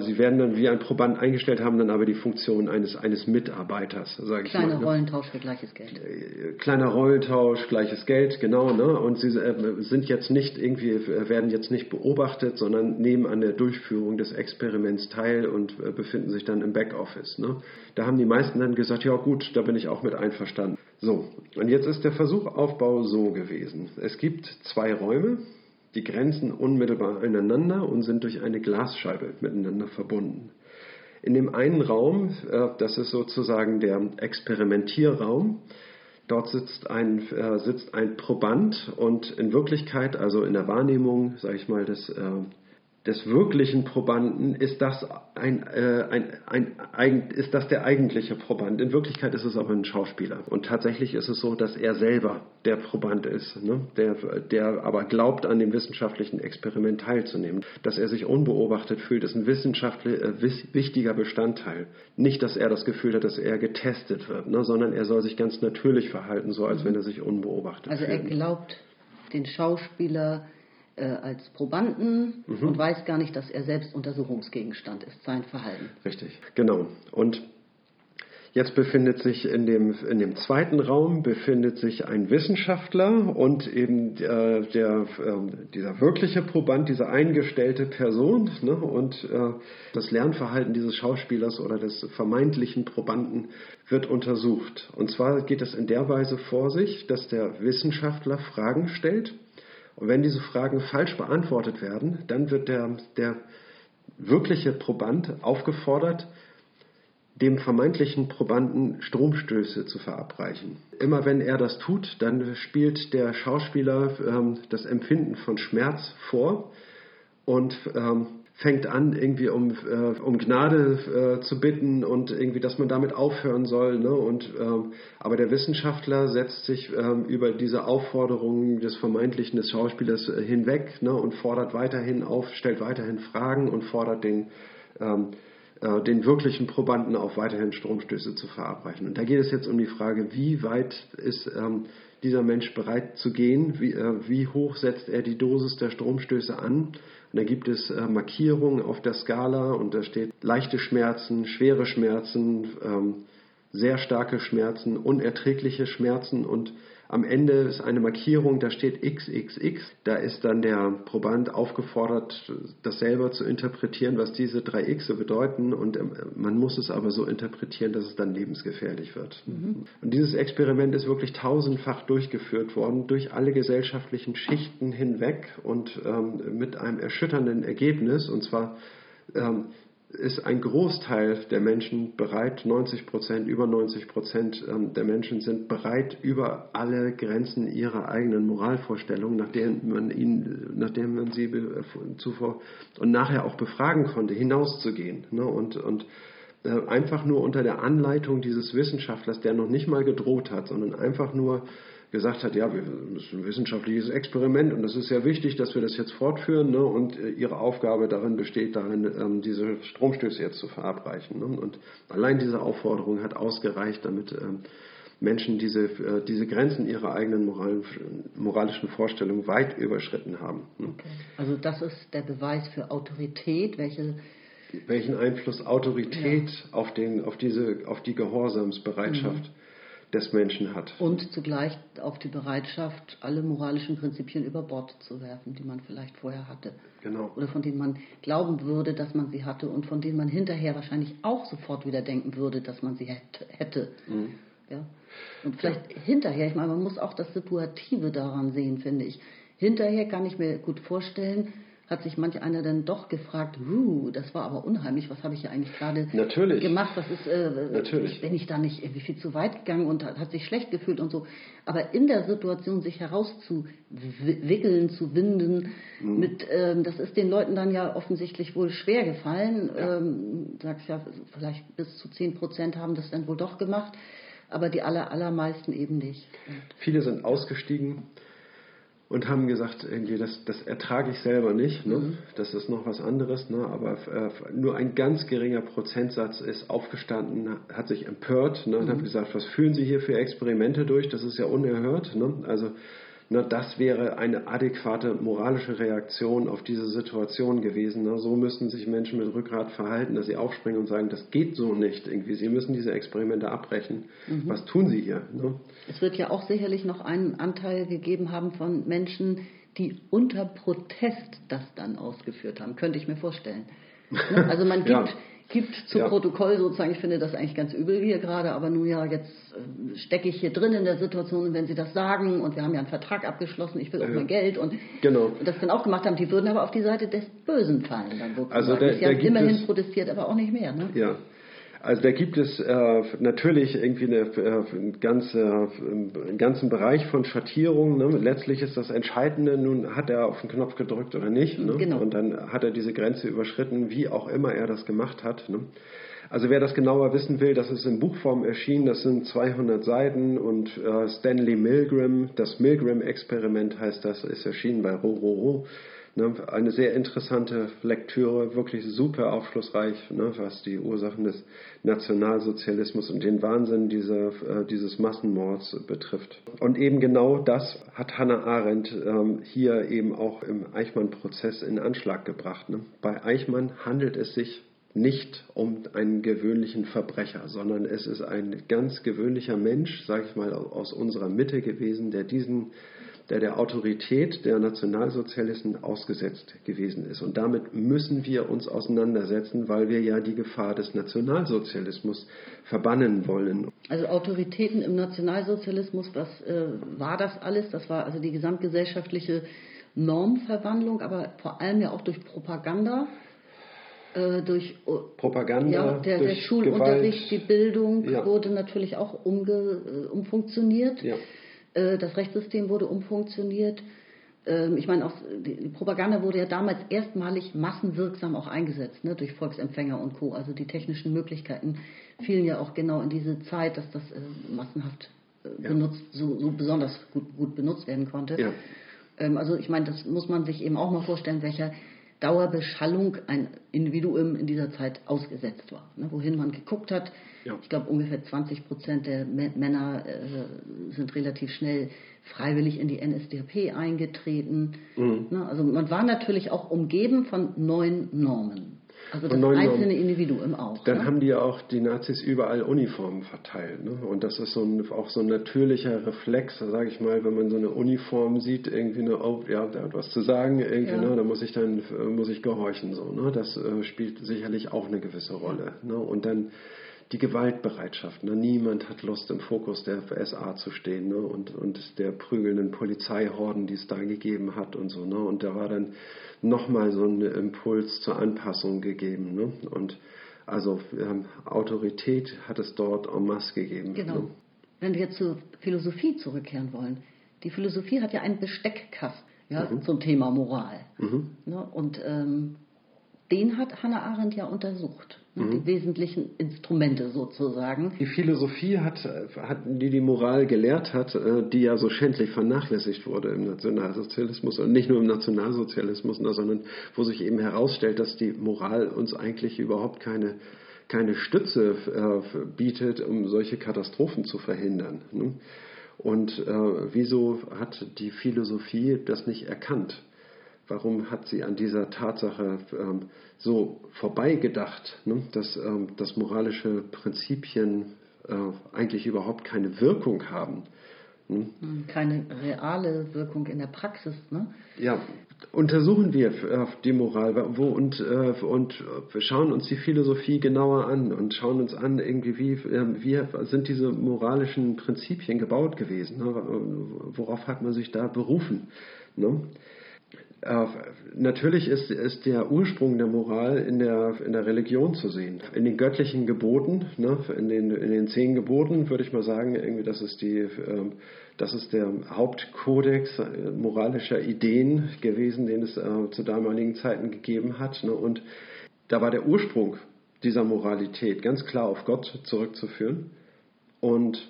sie werden dann wie ein Proband eingestellt, haben dann aber die Funktion eines, eines Mitarbeiters, sage ich mal. Kleiner ne? Rollentausch für gleiches Geld. Äh, kleiner Rollentausch, gleiches Geld, genau. Ne? Und sie äh, sind jetzt nicht irgendwie, werden jetzt nicht beobachtet, sondern nehmen an der Durchführung des Experiments teil und befinden sich dann im Backoffice. Ne? Da haben die meisten dann gesagt, ja gut, da bin ich auch mit einverstanden. So, und jetzt ist der Versuchaufbau so gewesen. Es gibt zwei Räume, die grenzen unmittelbar aneinander und sind durch eine Glasscheibe miteinander verbunden. In dem einen Raum, äh, das ist sozusagen der Experimentierraum, dort sitzt ein, äh, sitzt ein Proband und in Wirklichkeit, also in der Wahrnehmung, sage ich mal, des äh, des wirklichen Probanden ist das, ein, äh, ein, ein, ist das der eigentliche Proband. In Wirklichkeit ist es aber ein Schauspieler. Und tatsächlich ist es so, dass er selber der Proband ist, ne? der, der aber glaubt, an dem wissenschaftlichen Experiment teilzunehmen. Dass er sich unbeobachtet fühlt, ist ein wissenschaftlich äh, wichtiger Bestandteil. Nicht, dass er das Gefühl hat, dass er getestet wird, ne? sondern er soll sich ganz natürlich verhalten, so als wenn er sich unbeobachtet also fühlt. Also er glaubt, den Schauspieler äh, als Probanden mhm. und weiß gar nicht, dass er selbst Untersuchungsgegenstand ist, sein Verhalten. Richtig, genau. Und Jetzt befindet sich in dem, in dem zweiten Raum befindet sich ein Wissenschaftler und eben äh, der, äh, dieser wirkliche Proband, diese eingestellte Person ne, und äh, das Lernverhalten dieses Schauspielers oder des vermeintlichen Probanden wird untersucht. Und zwar geht es in der Weise vor sich, dass der Wissenschaftler Fragen stellt und wenn diese Fragen falsch beantwortet werden, dann wird der, der wirkliche Proband aufgefordert, dem vermeintlichen Probanden Stromstöße zu verabreichen. Immer wenn er das tut, dann spielt der Schauspieler ähm, das Empfinden von Schmerz vor und ähm, fängt an, irgendwie um, äh, um Gnade äh, zu bitten und irgendwie, dass man damit aufhören soll. Ne? Und, ähm, aber der Wissenschaftler setzt sich ähm, über diese Aufforderungen des vermeintlichen des Schauspielers äh, hinweg ne? und fordert weiterhin auf, stellt weiterhin Fragen und fordert den, ähm, äh, den wirklichen Probanden auf, weiterhin Stromstöße zu verabreichen. Und da geht es jetzt um die Frage, wie weit ist ähm, dieser Mensch bereit zu gehen, wie, äh, wie hoch setzt er die Dosis der Stromstöße an und da gibt es äh, Markierungen auf der Skala und da steht leichte Schmerzen, schwere Schmerzen, ähm, sehr starke Schmerzen, unerträgliche Schmerzen und am Ende ist eine Markierung, da steht XXX. Da ist dann der Proband aufgefordert, das selber zu interpretieren, was diese drei X bedeuten. Und ähm, man muss es aber so interpretieren, dass es dann lebensgefährlich wird. Mhm. Und dieses Experiment ist wirklich tausendfach durchgeführt worden, durch alle gesellschaftlichen Schichten hinweg und ähm, mit einem erschütternden Ergebnis. Und zwar ähm, ist ein Großteil der Menschen bereit, 90 Prozent, über 90 Prozent ähm, der Menschen sind bereit, über alle Grenzen ihrer eigenen Moralvorstellungen, nachdem man ihnen, nachdem man sie zuvor und nachher auch befragen konnte, hinauszugehen. Ne? Und, und äh, einfach nur unter der Anleitung dieses Wissenschaftlers, der noch nicht mal gedroht hat, sondern einfach nur gesagt hat, ja, das ist ein wissenschaftliches Experiment und es ist sehr wichtig, dass wir das jetzt fortführen. Ne? Und äh, ihre Aufgabe darin besteht darin, ähm, diese Stromstöße jetzt zu verabreichen. Ne? Und allein diese Aufforderung hat ausgereicht, damit ähm, Menschen diese, äh, diese Grenzen ihrer eigenen Moral, moralischen Vorstellungen weit überschritten haben. Ne? Okay. Also das ist der Beweis für Autorität, welche welchen Einfluss Autorität ja. auf, den, auf, diese, auf die Gehorsamsbereitschaft mhm des Menschen hat. Und zugleich auf die Bereitschaft, alle moralischen Prinzipien über Bord zu werfen, die man vielleicht vorher hatte. Genau. Oder von denen man glauben würde, dass man sie hatte und von denen man hinterher wahrscheinlich auch sofort wieder denken würde, dass man sie hätte. Mhm. Ja? Und vielleicht ja. hinterher, ich meine, man muss auch das Situative daran sehen, finde ich. Hinterher kann ich mir gut vorstellen, hat sich manch einer dann doch gefragt, das war aber unheimlich, was habe ich hier eigentlich gerade gemacht? Was ist, äh, Natürlich. bin ich da nicht irgendwie viel zu weit gegangen und hat, sich schlecht gefühlt und so. Aber in der Situation sich herauszuwickeln, zu winden, mhm. mit, ähm, das ist den Leuten dann ja offensichtlich wohl schwer gefallen. Ja. Ähm, sagst ja, vielleicht bis zu 10 Prozent haben das dann wohl doch gemacht, aber die aller, allermeisten eben nicht. Viele sind ausgestiegen und haben gesagt, irgendwie, das, das ertrage ich selber nicht, ne? Mhm. das ist noch was anderes, ne? aber äh, nur ein ganz geringer Prozentsatz ist aufgestanden, hat sich empört ne? und mhm. hat gesagt, was führen Sie hier für Experimente durch, das ist ja unerhört. Ne? Also Na, das wäre eine adäquate moralische Reaktion auf diese Situation gewesen. Na, so müssten sich Menschen mit Rückgrat verhalten, dass sie aufspringen und sagen, das geht so nicht. Irgendwie. Sie müssen diese Experimente abbrechen. Mhm. Was tun Sie hier? Ne? Es wird ja auch sicherlich noch einen Anteil gegeben haben von Menschen, die unter Protest das dann ausgeführt haben. Könnte ich mir vorstellen. Ne? Also man gibt, ja gibt zu ja. Protokoll sozusagen, ich finde das eigentlich ganz übel hier gerade, aber nun ja, jetzt äh, stecke ich hier drin in der Situation und wenn Sie das sagen und wir haben ja einen Vertrag abgeschlossen, ich will auch ja. mein Geld und, genau. das dann auch gemacht haben, die würden aber auf die Seite des Bösen fallen dann. Also der, Sie haben immerhin protestiert, aber auch nicht mehr. Ne? Ja, also da gibt es äh, natürlich irgendwie eine, äh, ganze, einen ganzen Bereich von Schattierungen. Ne? Letztlich ist das Entscheidende, nun hat er auf den Knopf gedrückt oder nicht. Ne? Genau. Und dann hat er diese Grenze überschritten, wie auch immer er das gemacht hat. Ne? Also wer das genauer wissen will, das ist in Buchform erschienen, das sind 200 Seiten und äh, Stanley Milgram, das Milgram-Experiment heißt das, ist erschienen bei Rororo. Ne, eine sehr interessante Lektüre, wirklich super aufschlussreich, ne, was die Ursachen des Nationalsozialismus und den Wahnsinn dieser, äh, dieses Massenmords betrifft. Und eben genau das hat Hannah Arendt ähm, hier eben auch im Eichmann-Prozess in Anschlag gebracht. Ne. Bei Eichmann handelt es sich nicht um einen gewöhnlichen Verbrecher, sondern es ist ein ganz gewöhnlicher Mensch, sage ich mal, aus unserer Mitte gewesen, der diesen der der Autorität der Nationalsozialisten ausgesetzt gewesen ist. Und damit müssen wir uns auseinandersetzen, weil wir ja die Gefahr des Nationalsozialismus verbannen wollen. Also Autoritäten im Nationalsozialismus, was äh, war das alles? Das war also die gesamtgesellschaftliche Normverwandlung, aber vor allem ja auch durch Propaganda. Äh, durch Propaganda, ja, der, der Schulunterricht, Gewalt. die Bildung ja. wurde natürlich auch umge, äh, umfunktioniert. Ja. Äh, das Rechtssystem wurde umfunktioniert. Ähm, ich meine, auch die Propaganda wurde ja damals erstmalig massenwirksam auch eingesetzt, ne, durch Volksempfänger und Co. Also die technischen Möglichkeiten fielen ja auch genau in diese Zeit, dass das äh, massenhaft äh, ja. benutzt, so, so, besonders gut, gut, benutzt werden konnte. Ja. Ähm, also ich meine, das muss man sich eben auch mal vorstellen, welcher Dauerbeschallung ein Individuum in dieser Zeit ausgesetzt war. Ne, wohin man geguckt hat, ja. Ich glaube, ungefähr 20 Prozent der Männer äh, sind relativ schnell freiwillig in die NSDAP eingetreten. Mhm. Ne? Also man war natürlich auch umgeben von neuen Normen. Also das einzelne. Individuum auch. Dann ne? haben die ja auch die Nazis überall Uniformen verteilt. Ne? Und das ist so ein, auch so ein natürlicher Reflex, sage ich mal, wenn man so eine Uniform sieht, irgendwie eine, oh, ja, da hat was zu sagen, irgendwie, ja. ne, da muss ich dann äh, muss ich gehorchen. So, ne? Das äh, spielt sicherlich auch eine gewisse Rolle. Ne? Und dann die Gewaltbereitschaft. Ne? Niemand hat Lust, im Fokus der SA zu stehen ne? und, und der prügelnden Polizeihorden, die es da gegeben hat und so. Ne? Und da war dann nochmal so ein Impuls zur Anpassung gegeben. Ne? Und also ähm, Autorität hat es dort en masse gegeben. Genau. Ne? Wenn wir zur Philosophie zurückkehren wollen. Die Philosophie hat ja einen Besteckkasten ja, mhm. zum Thema Moral. Mhm. Ne? Und ähm, den hat Hannah Arendt ja untersucht. Mhm. Die wesentlichen Instrumente sozusagen. Die Philosophie hat, hat, die die Moral gelehrt hat, äh, die ja so schändlich vernachlässigt wurde im Nationalsozialismus und nicht nur im Nationalsozialismus, sondern wo sich eben herausstellt, dass die Moral uns eigentlich überhaupt keine, keine Stütze äh, bietet, um solche Katastrophen zu verhindern. Ne. Und äh, wieso hat die Philosophie das nicht erkannt? Warum hat sie an dieser Tatsache ähm, so vorbeigedacht, ne? dass, ähm, dass moralische Prinzipien äh, eigentlich überhaupt keine Wirkung haben. Ne? Keine reale Wirkung in der Praxis. Ne? Ja, untersuchen wir äh, die Moral wo, und, äh, und wir schauen uns die Philosophie genauer an und schauen uns an, irgendwie, wie, äh, wie sind diese moralischen Prinzipien gebaut gewesen? Ne? Worauf hat man sich da berufen? Ne? Äh, natürlich ist, ist der Ursprung der Moral in der, in der Religion zu sehen. In den göttlichen Geboten, ne, in, den, in den zehn Geboten würde ich mal sagen, irgendwie das ist, die, ähm, das ist der Hauptkodex äh, moralischer Ideen gewesen, den es äh, zu damaligen Zeiten gegeben hat. Ne, und da war der Ursprung dieser Moralität ganz klar auf Gott zurückzuführen. Und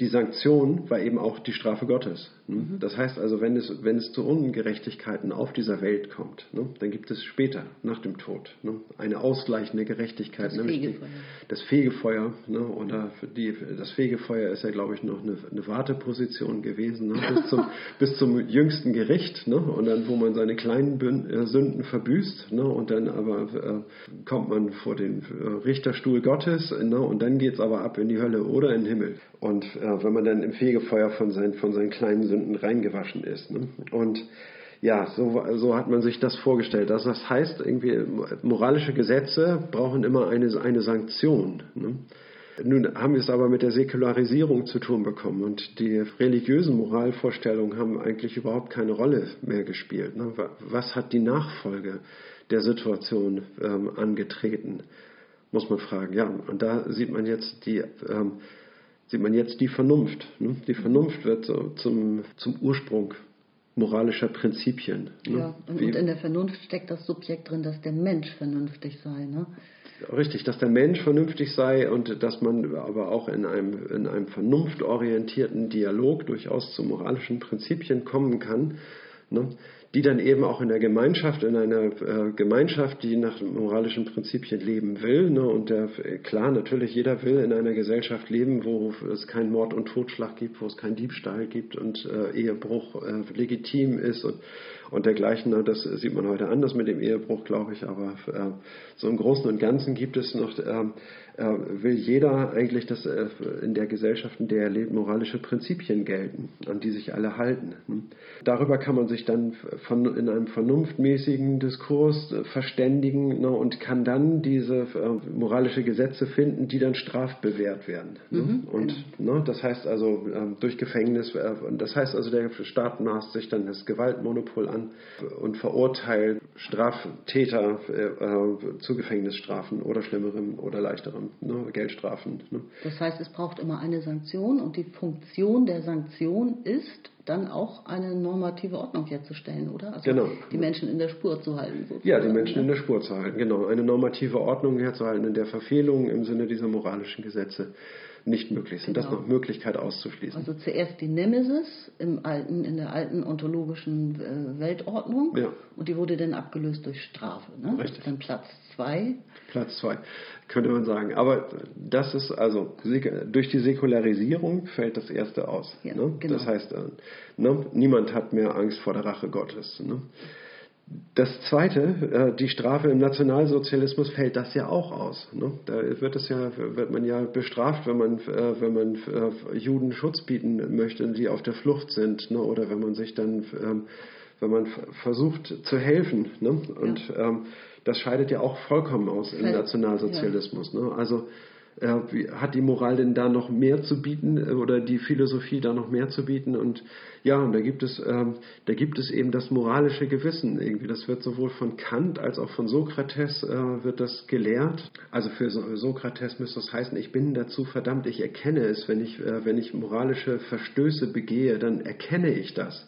die Sanktion war eben auch die Strafe Gottes. Ne? Mhm. Das heißt also, wenn es, wenn es zu Ungerechtigkeiten auf dieser Welt kommt, ne, dann gibt es später, nach dem Tod, ne, eine ausgleichende Gerechtigkeit, das nämlich Fegefeuer. Die, das Fegefeuer. Ne, oder die, das Fegefeuer ist ja, glaube ich, noch eine, eine Warteposition gewesen, ne, bis, zum, bis zum jüngsten Gericht, ne, und dann, wo man seine kleinen äh, Sünden verbüßt, ne, und dann aber äh, kommt man vor den äh, Richterstuhl Gottes, ne, und dann geht es aber ab in die Hölle oder in den Himmel. Und äh, wenn man dann im Fegefeuer von, sein, von seinen kleinen Sünden reingewaschen ist. Ne? Und ja, so, so hat man sich das vorgestellt. Also das heißt, irgendwie, moralische Gesetze brauchen immer eine, eine Sanktion. Ne? Nun haben wir es aber mit der Säkularisierung zu tun bekommen und die religiösen Moralvorstellungen haben eigentlich überhaupt keine Rolle mehr gespielt. Ne? Was hat die Nachfolge der Situation ähm, angetreten, muss man fragen. Ja, und da sieht man jetzt die ähm, sieht man jetzt die Vernunft. Ne? Die Vernunft wird so zum, zum Ursprung moralischer Prinzipien. Ne? Ja, und, und, in der Vernunft steckt das Subjekt drin, dass der Mensch vernünftig sei. Ne? Richtig, dass der Mensch vernünftig sei und dass man aber auch in einem, in einem vernunftorientierten Dialog durchaus zu moralischen Prinzipien kommen kann. Ne? Die dann eben auch in der Gemeinschaft, in einer äh, Gemeinschaft, die nach moralischen Prinzipien leben will. Ne? Und der, klar, natürlich, jeder will in einer Gesellschaft leben, wo es keinen Mord und Totschlag gibt, wo es keinen Diebstahl gibt und äh, Ehebruch äh, legitim ist und, und dergleichen. Ne? Das sieht man heute anders mit dem Ehebruch, glaube ich. Aber äh, so im Großen und Ganzen gibt es noch ähm, äh, will jeder eigentlich, dass äh, in der Gesellschaft, in der er lebt, moralische Prinzipien gelten, an die sich alle halten. Hm? Darüber kann man sich dann von, in einem vernunftmäßigen Diskurs äh, verständigen ne, und kann dann diese moralische Gesetze finden, die dann strafbewehrt werden. Ne? Mhm, und ne, das heißt also durch Gefängnis, das heißt also der Staat maßt sich dann das Gewaltmonopol an und verurteilt Straftäter zu Gefängnisstrafen oder schlimmerem oder leichterem ne, Geldstrafen. Ne. Das heißt, es braucht immer eine Sanktion und die Funktion der Sanktion ist, dann auch eine normative Ordnung herzustellen, oder? Also genau. die Menschen in der Spur zu halten. Sozusagen. Ja, die Menschen in der Spur zu halten, genau. Eine normative Ordnung herzuhalten, in der Verfehlungen im Sinne dieser moralischen Gesetze nicht möglich sind. Genau. Das nach Möglichkeit auszuschließen. Also zuerst die Nemesis im alten, in der alten ontologischen äh, Weltordnung ja. und die wurde dann abgelöst durch Strafe. Ne? Richtig. Dann Platz zwei. Platz zwei, könnte man sagen. Aber das ist also, durch die Säkularisierung fällt das erste aus. Ja, ne? genau. Das heißt, äh, ne? niemand hat mehr Angst vor der Rache Gottes. Ne? Das Zweite, äh, die Strafe im Nationalsozialismus fällt das ja auch aus. Ne? Da wird es ja, wird man ja bestraft, wenn man, äh, wenn man äh, Juden Schutz bieten möchte, die auf der Flucht sind, ne? oder wenn man sich dann, ähm, wenn man versucht zu helfen. Ne? Und ja. Ähm, das scheidet ja auch vollkommen aus im Nationalsozialismus. Ja. Also hat die Moral denn da noch mehr zu bieten äh, oder die Philosophie da noch mehr zu bieten? Und ja, und da gibt es, ähm, da gibt es eben das moralische Gewissen irgendwie. Das wird sowohl von Kant als auch von Sokrates äh, wird das gelehrt. Also für Sokrates müsste das heißen, ich bin dazu verdammt, ich erkenne es, wenn ich, äh, wenn ich moralische Verstöße begehe, dann erkenne ich das.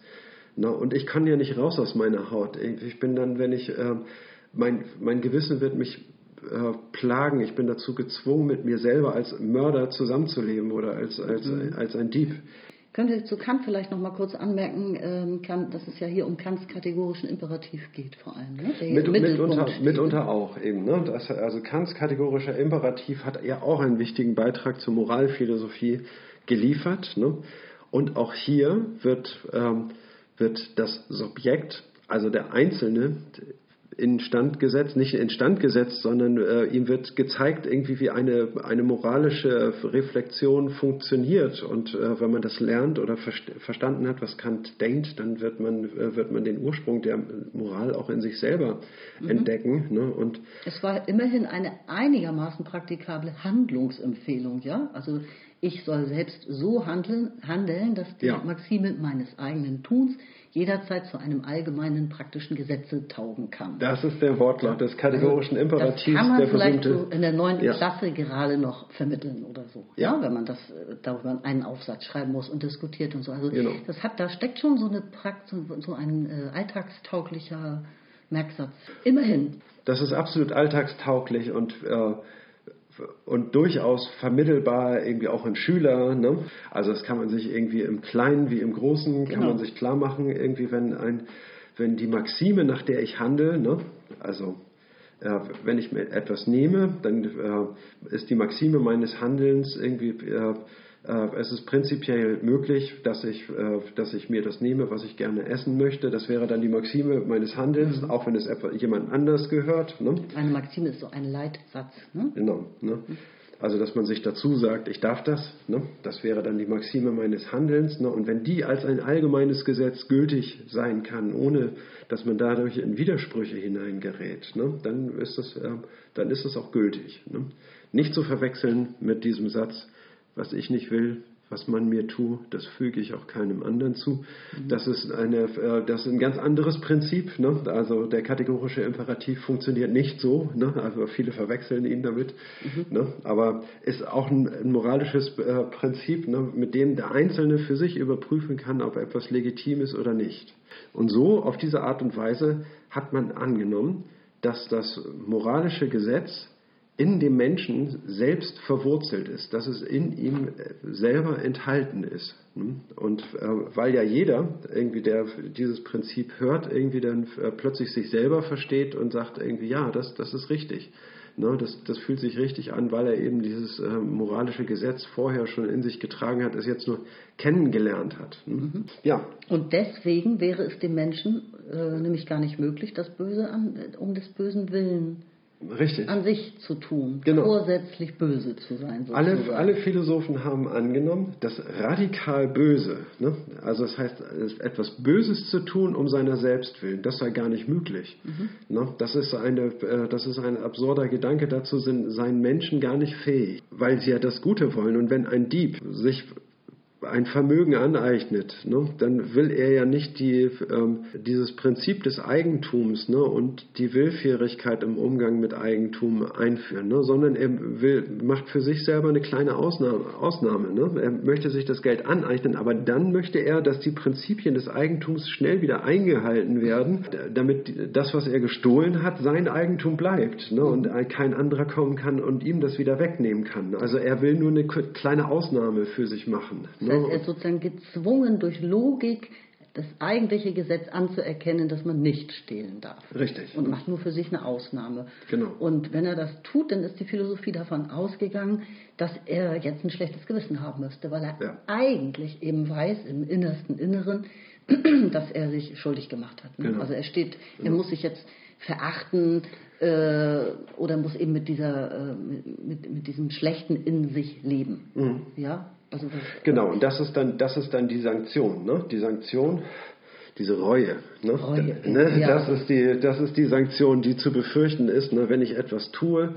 Na, und ich kann ja nicht raus aus meiner Haut. Ich bin dann, wenn ich, äh, mein, mein Gewissen wird mich äh, plagen. Ich bin dazu gezwungen, mit mir selber als Mörder zusammenzuleben oder als, als, mhm. als ein Dieb. Könnte zu Kant vielleicht noch mal kurz anmerken, ähm, Kant, dass es ja hier um Kants kategorischen Imperativ geht vor allem. Ne? Mit, mitunter, mitunter auch eben. Ne? Das, also Kants kategorischer Imperativ hat ja auch einen wichtigen Beitrag zur Moralphilosophie geliefert. Ne? Und auch hier wird, ähm, wird das Subjekt, also der Einzelne, instand gesetzt, nicht instand gesetzt, sondern äh, ihm wird gezeigt, irgendwie wie eine, eine moralische Reflexion funktioniert. Und äh, wenn man das lernt oder verstanden hat, was Kant denkt, dann wird man, äh, wird man den Ursprung der Moral auch in sich selber mhm. entdecken. Ne? Und es war immerhin eine einigermaßen praktikable Handlungsempfehlung, ja? Also ich soll selbst so handeln, handeln dass die ja. Maxime meines eigenen Tuns jederzeit zu einem allgemeinen praktischen Gesetze taugen kann. Das ist der Wortlaut des kategorischen also, Imperativs. Das kann man der vielleicht so in der neunten ja. Klasse gerade noch vermitteln oder so. Ja. ja wenn man das äh, darüber einen Aufsatz schreiben muss und diskutiert und so. Also genau. das hat, da steckt schon so eine Praxis, so ein äh, alltagstauglicher Merksatz. Immerhin. Das ist absolut alltagstauglich und äh, und durchaus vermittelbar irgendwie auch in Schüler. Ne? Also das kann man sich irgendwie im Kleinen wie im Großen, kann genau. man sich klar machen, irgendwie wenn, ein, wenn die Maxime, nach der ich handle, ne? also äh, wenn ich mir etwas nehme, dann äh, ist die Maxime meines Handelns irgendwie äh, es ist prinzipiell möglich, dass ich, äh, dass ich mir das nehme, was ich gerne essen möchte. Das wäre dann die Maxime meines Handelns, mhm. auch wenn es jemand anders gehört. Ne? Eine Maxime ist so ein Leitsatz. Ne? Genau. Ne? Also, dass man sich dazu sagt, ich darf das, ne? das wäre dann die Maxime meines Handelns. Ne? Und wenn die als ein allgemeines Gesetz gültig sein kann, ohne dass man dadurch in Widersprüche hineingerät, ne? dann, ist das, äh, dann ist es auch gültig. Ne? Nicht zu verwechseln mit diesem Satz, was ich nicht will, was man mir tut, das füge ich auch keinem anderen zu. Mhm. Das ist, eine, äh, das ist ein ganz anderes Prinzip. Ne? Also der kategorische Imperativ funktioniert nicht so. Ne? Also viele verwechseln ihn damit. Mhm. Ne? Aber ist auch ein, ein moralisches äh, Prinzip, ne? mit dem der Einzelne für sich überprüfen kann, ob etwas legitim ist oder nicht. Und so, auf diese Art und Weise, hat man angenommen, dass das moralische Gesetz in dem Menschen selbst verwurzelt ist, dass es in ihm selber enthalten ist. Und äh, weil ja jeder irgendwie, der dieses Prinzip hört, irgendwie dann äh, plötzlich sich selber versteht und sagt irgendwie, ja, das, das ist richtig. Ne, das, das fühlt sich richtig an, weil er eben dieses äh, moralische Gesetz vorher schon in sich getragen hat, es jetzt nur kennengelernt hat. Mhm. Ja. Und deswegen wäre es dem Menschen äh, nämlich gar nicht möglich, das Böse an, um des Bösen willen Richtig. an sich zu tun, genau. vorsätzlich böse zu sein. Alle, alle Philosophen haben angenommen, dass radikal böse, ne? also das heißt, etwas Böses zu tun um seiner selbst willen, das sei gar nicht möglich. Mhm. Ne? Das, ist eine, äh, das ist ein absurder Gedanke, dazu sind seien Menschen gar nicht fähig, weil sie ja das Gute wollen. Und wenn ein Dieb sich ein Vermögen aneignet, ne, dann will er ja nicht die, ähm, dieses Prinzip des Eigentums ne, und die Willfährigkeit im Umgang mit Eigentum einführen, ne, sondern er will, macht für sich selber eine kleine Ausnahme. Ausnahme ne. Er möchte sich das Geld aneignen, aber dann möchte er, dass die Prinzipien des Eigentums schnell wieder eingehalten werden, damit das, was er gestohlen hat, sein Eigentum bleibt ne, und kein anderer kommen kann und ihm das wieder wegnehmen kann. Also er will nur eine kleine Ausnahme für sich machen. Ne heißt, er ist sozusagen gezwungen durch Logik das eigentliche Gesetz anzuerkennen, dass man nicht stehlen darf. Richtig. Und macht nur für sich eine Ausnahme. Genau. Und wenn er das tut, dann ist die Philosophie davon ausgegangen, dass er jetzt ein schlechtes Gewissen haben müsste, weil er ja. eigentlich eben weiß, im innersten Inneren, dass er sich schuldig gemacht hat. Ne? Genau. Also er steht, er genau. muss sich jetzt verachten äh, oder muss eben mit dieser äh, mit, mit, diesem Schlechten in sich leben. Mhm. Ja, also genau, und das ist dann, das ist dann die Sanktion, ne? Die Sanktion, diese Reue. Ne? Reue ne? Ja. Das, ist die, das ist die Sanktion, die zu befürchten ist, ne? wenn ich etwas tue,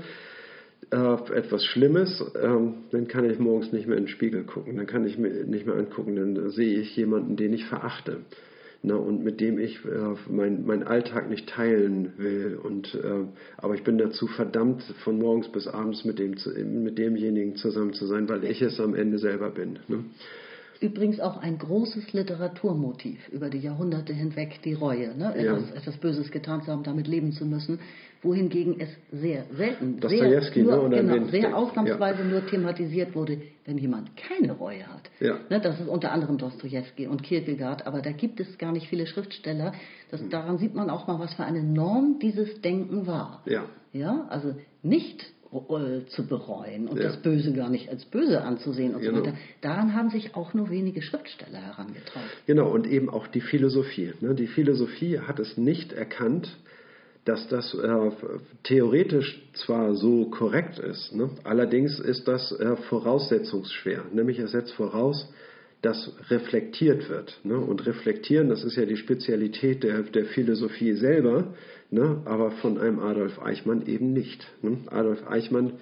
äh, etwas Schlimmes, ähm, dann kann ich morgens nicht mehr in den Spiegel gucken, dann kann ich mir nicht mehr angucken, dann sehe ich jemanden, den ich verachte ne, und mit dem ich äh, meinen mein Alltag nicht teilen will. Und, äh, aber ich bin dazu verdammt, von morgens bis abends mit, dem, mit demjenigen zusammen zu sein, weil ich es am Ende selber bin. Ne? Übrigens auch ein großes Literaturmotiv über die Jahrhunderte hinweg, die Reue. Ne? Etwas, ja. etwas Böses getan zu haben, damit leben zu müssen wohingegen es sehr selten, sehr, nur, ne? genau, sehr ausnahmsweise ja. nur thematisiert wurde, wenn jemand keine Reue hat. Ja. Ne, das ist unter anderem Dostoevsky und Kierkegaard, aber da gibt es gar nicht viele Schriftsteller. Das, hm. daran sieht man auch mal, was für eine Norm dieses Denken war. Ja. Ja, also nicht äh, zu bereuen und ja. das Böse gar nicht als böse anzusehen und genau. so weiter. Daran haben sich auch nur wenige Schriftsteller herangetraut. Genau, und eben auch die Philosophie. Ne? Die Philosophie hat es nicht erkannt, dass das äh, theoretisch zwar so korrekt ist, ne? allerdings ist das äh, voraussetzungsschwer. Nämlich er setzt voraus, dass reflektiert wird. Ne? Und reflektieren, das ist ja die Spezialität der, der Philosophie selber, ne? aber von einem Adolf Eichmann eben nicht. Ne? Adolf Eichmann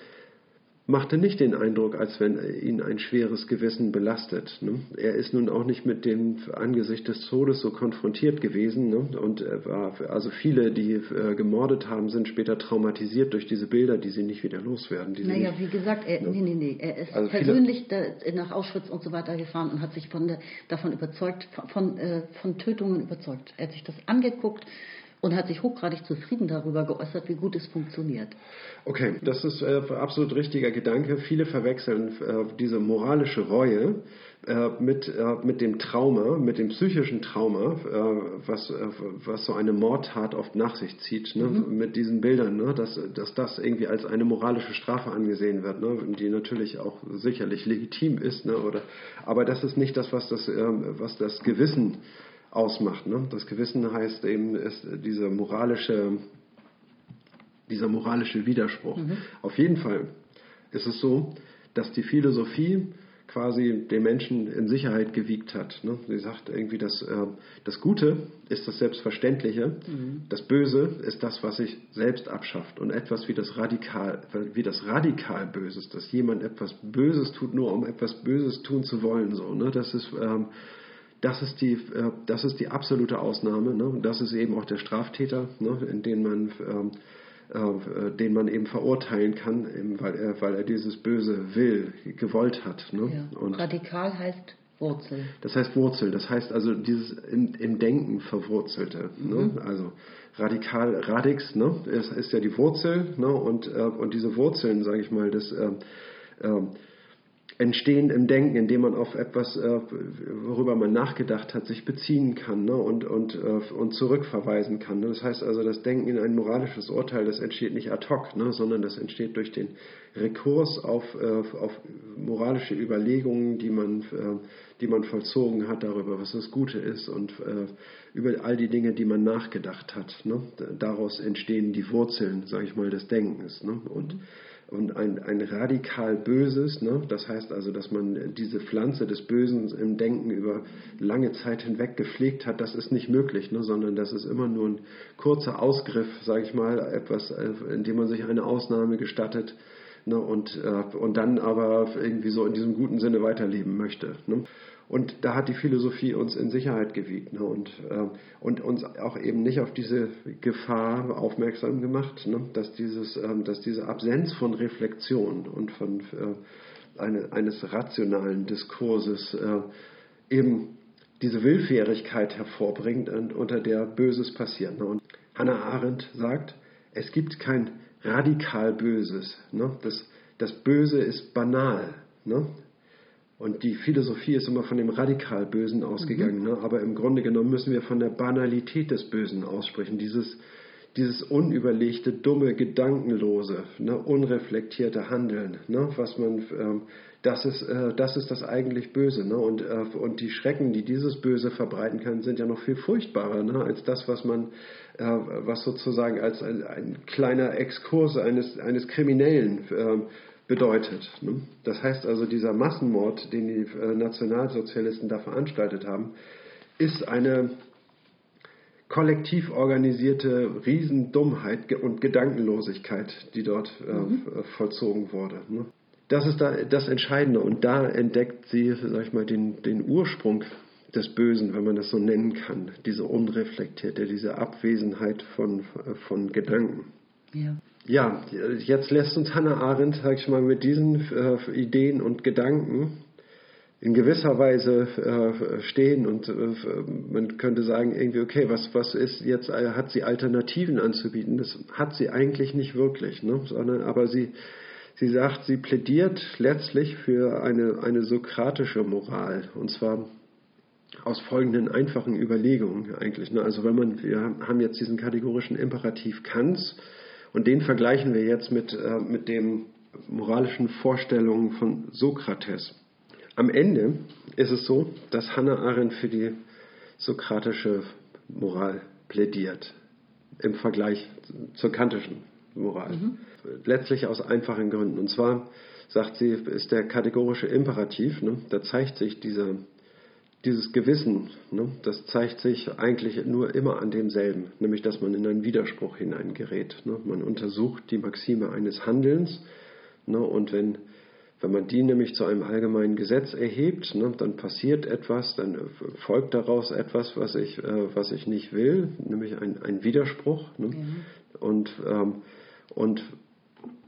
machte nicht den Eindruck, als wenn ihn ein schweres Gewissen belastet. Ne? Er ist nun auch nicht mit dem Angesicht des Todes so konfrontiert gewesen. Ne? Und er war, also viele, die äh, gemordet haben, sind später traumatisiert durch diese Bilder, die sie nicht wieder loswerden. naja, nicht, wie gesagt, er, ne? nee, nee, nee, er ist also persönlich da, nach Auschwitz und so weiter gefahren und hat sich von der, davon überzeugt, von, von, äh, von Tötungen überzeugt. Er hat sich das angeguckt und hat sich hochgradig zufrieden darüber geäußert, wie gut es funktioniert. Okay, das ist äh, absolut richtiger Gedanke. Viele verwechseln äh, diese moralische Reue äh, mit, äh, mit dem Trauma, mit dem psychischen Trauma, äh, was, äh, was so eine Mordtat oft nach sich zieht, ne? mhm. mit diesen Bildern, ne? dass, dass das irgendwie als eine moralische Strafe angesehen wird, ne? die natürlich auch sicherlich legitim ist. Ne? Oder, aber das ist nicht das, was das, was das Gewissen ausmacht. Ne? Das Gewissen heißt eben, ist diese moralische, dieser moralische Widerspruch. Mhm. Auf jeden Fall ist es so, dass die Philosophie quasi den Menschen in Sicherheit gewiegt hat. Ne? Sie sagt irgendwie, dass äh, das Gute ist das Selbstverständliche, mhm. das Böse ist das, was sich selbst abschafft und etwas wie das radikal, wie das radikal Böses, dass jemand etwas Böses tut, nur um etwas Böses tun zu wollen. So, ne? Das ist ähm, das ist die, äh, das ist die absolute Ausnahme. Ne? Das ist eben auch der Straftäter, ne? in den man, ähm, äh, den man eben verurteilen kann, eben weil, er, weil er dieses Böse will, gewollt hat. Ne? Ja. Und Radikal heißt Wurzel. Das heißt Wurzel, das heißt also dieses im, im Denken verwurzelte. Ne? Mhm. Also radikal, radix, ne? ist, ist ja die Wurzel ne? und, äh, und diese Wurzeln, sage ich mal, das äh, äh, entstehen im Denken, indem man auf etwas, äh, worüber man nachgedacht hat, sich beziehen kann ne, und, und, äh, und zurückverweisen kann. Ne. Das heißt also, das Denken in ein moralisches Urteil, das entsteht nicht ad hoc, ne, sondern das entsteht durch den Rekurs auf, äh, auf moralische Überlegungen, die man, die man vollzogen hat darüber, was das Gute ist und über all die Dinge, die man nachgedacht hat. Ne. Daraus entstehen die Wurzeln, sage ich mal, des Denkens. Ne. Und und ein, ein radikal Böses. Ne? Das heißt also, dass man diese Pflanze des Bösen im Denken über lange Zeit hinweg gepflegt hat, das ist nicht möglich, ne? sondern das ist immer nur ein kurzer Ausgriff, sage ich mal, etwas, in dem man sich eine Ausnahme gestattet ne? und, äh, und dann aber irgendwie so in diesem guten Sinne weiterleben möchte. Ne? Und da hat die Philosophie uns in Sicherheit gewiegt ne? und, äh, und uns auch eben nicht auf diese Gefahr aufmerksam gemacht, ne? dass, dieses, äh, dass diese Absenz von Reflexion und von äh, eine, eines rationalen Diskurses äh, eben diese Willfährigkeit hervorbringt, unter der Böses passiert. Ne? Und Hannah Arendt sagt, es gibt kein radikal Böses. Ne? Das, das Böse ist banal. Ne? Und die Philosophie ist immer von dem radikal Bösen ausgegangen. Mhm. Ne? Aber im Grunde genommen müssen wir von der Banalität des Bösen aussprechen. Dieses, dieses unüberlegte, dumme, gedankenlose, ne? unreflektierte Handeln, ne? was man, ähm, das, ist, äh, das ist das eigentlich Böse. Ne? Und, äh, und die Schrecken, die dieses Böse verbreiten kann, sind ja noch viel furchtbarer ne? als das, was man, äh, was sozusagen als ein, ein kleiner Exkurs eines, eines Kriminellen äh, bedeutet. Ne? Das heißt also, dieser Massenmord, den die äh, Nationalsozialisten da veranstaltet haben, ist eine kollektiv organisierte Riesendummheit und Gedankenlosigkeit, die dort äh, mhm. vollzogen wurde. Ne? Das ist da das Entscheidende und da entdeckt sie, sag ich mal, den, den Ursprung des Bösen, wenn man das so nennen kann, diese unreflektierte, diese Abwesenheit von, von Gedanken. Ja ja, jetzt lässt uns Hannah Arendt, sag ich mal, mit diesen äh, Ideen und Gedanken in gewisser Weise äh, stehen und äh, man könnte sagen irgendwie okay was was ist jetzt äh, hat sie Alternativen anzubieten? Das hat sie eigentlich nicht wirklich ne? Sondern aber sie sie sagt sie plädiert letztlich für eine eine sokratische Moral. Und zwar aus folgenden einfachen Überlegungen eigentlich ne? also wenn man wir haben jetzt diesen kategorischen Imperativ Kants und den vergleichen wir jetzt mit, äh, mit den moralischen Vorstellungen von Sokrates. Am Ende ist es so, dass Hannah Arendt für die sokratische Moral plädiert, im Vergleich zur kantischen Moral. Mhm. Letztlich aus einfachen Gründen. Und zwar sagt sie, ist der kategorische Imperativ, ne, da zeigt sich dieser dieses Gewissen, ne, das zeigt sich eigentlich nur immer an demselben, nämlich dass man in einen Widerspruch hineingerät. Ne. Man untersucht die Maxime eines Handelns ne, und wenn, wenn man die nämlich zu einem allgemeinen Gesetz erhebt, ne, dann passiert etwas, dann folgt daraus etwas, was ich, äh, was ich nicht will, nämlich ein, ein Widerspruch. Mhm. Und, ähm, und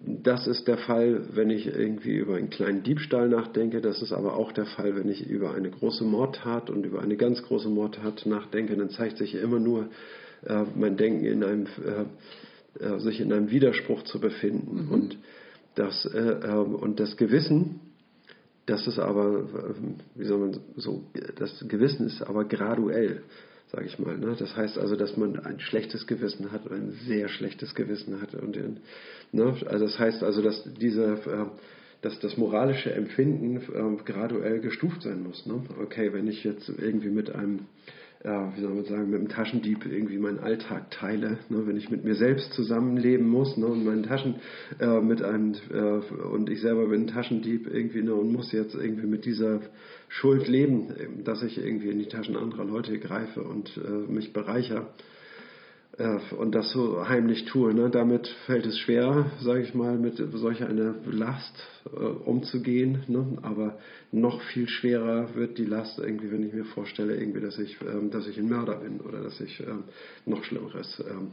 das ist der Fall, wenn ich irgendwie über einen kleinen Diebstahl nachdenke. Das ist aber auch der Fall, wenn ich über eine große Mordtat und über eine ganz große Mordtat nachdenke. Dann zeigt sich immer nur äh, mein Denken in einem, äh, äh sich in einem Widerspruch zu befinden. Mhm. Und, das, äh, ähm, und das Gewissen, das ist aber, wie soll man so, das Gewissen ist aber graduell sage ich mal. Ne? Das heißt also, dass man ein schlechtes Gewissen hat ein sehr schlechtes Gewissen hat. Und, ne? also das heißt also, dass diese, äh, dass das moralische Empfinden äh, graduell gestuft sein muss. Ne? Okay, wenn ich jetzt irgendwie mit einem ja, wie soll man sagen, mit einem Taschendieb irgendwie meinen Alltag teile. Ne, wenn ich mit mir selbst zusammenleben muss ne, und meinen Taschen äh, mit einem äh, und ich selber bin ein Taschendieb irgendwie ne, und muss jetzt irgendwie mit dieser Schuld leben, dass ich irgendwie in die Taschen anderer Leute greife und äh, mich bereichere äh, und das so heimlich tue. Ne? Damit fällt es schwer, sage ich mal, mit solch einer Last äh, umzugehen. Ne? Aber noch viel schwerer wird die Last irgendwie, wenn ich mir vorstelle, irgendwie, dass ich, ähm, dass ich ein Mörder bin oder dass ich ähm, noch Schlimmeres ähm,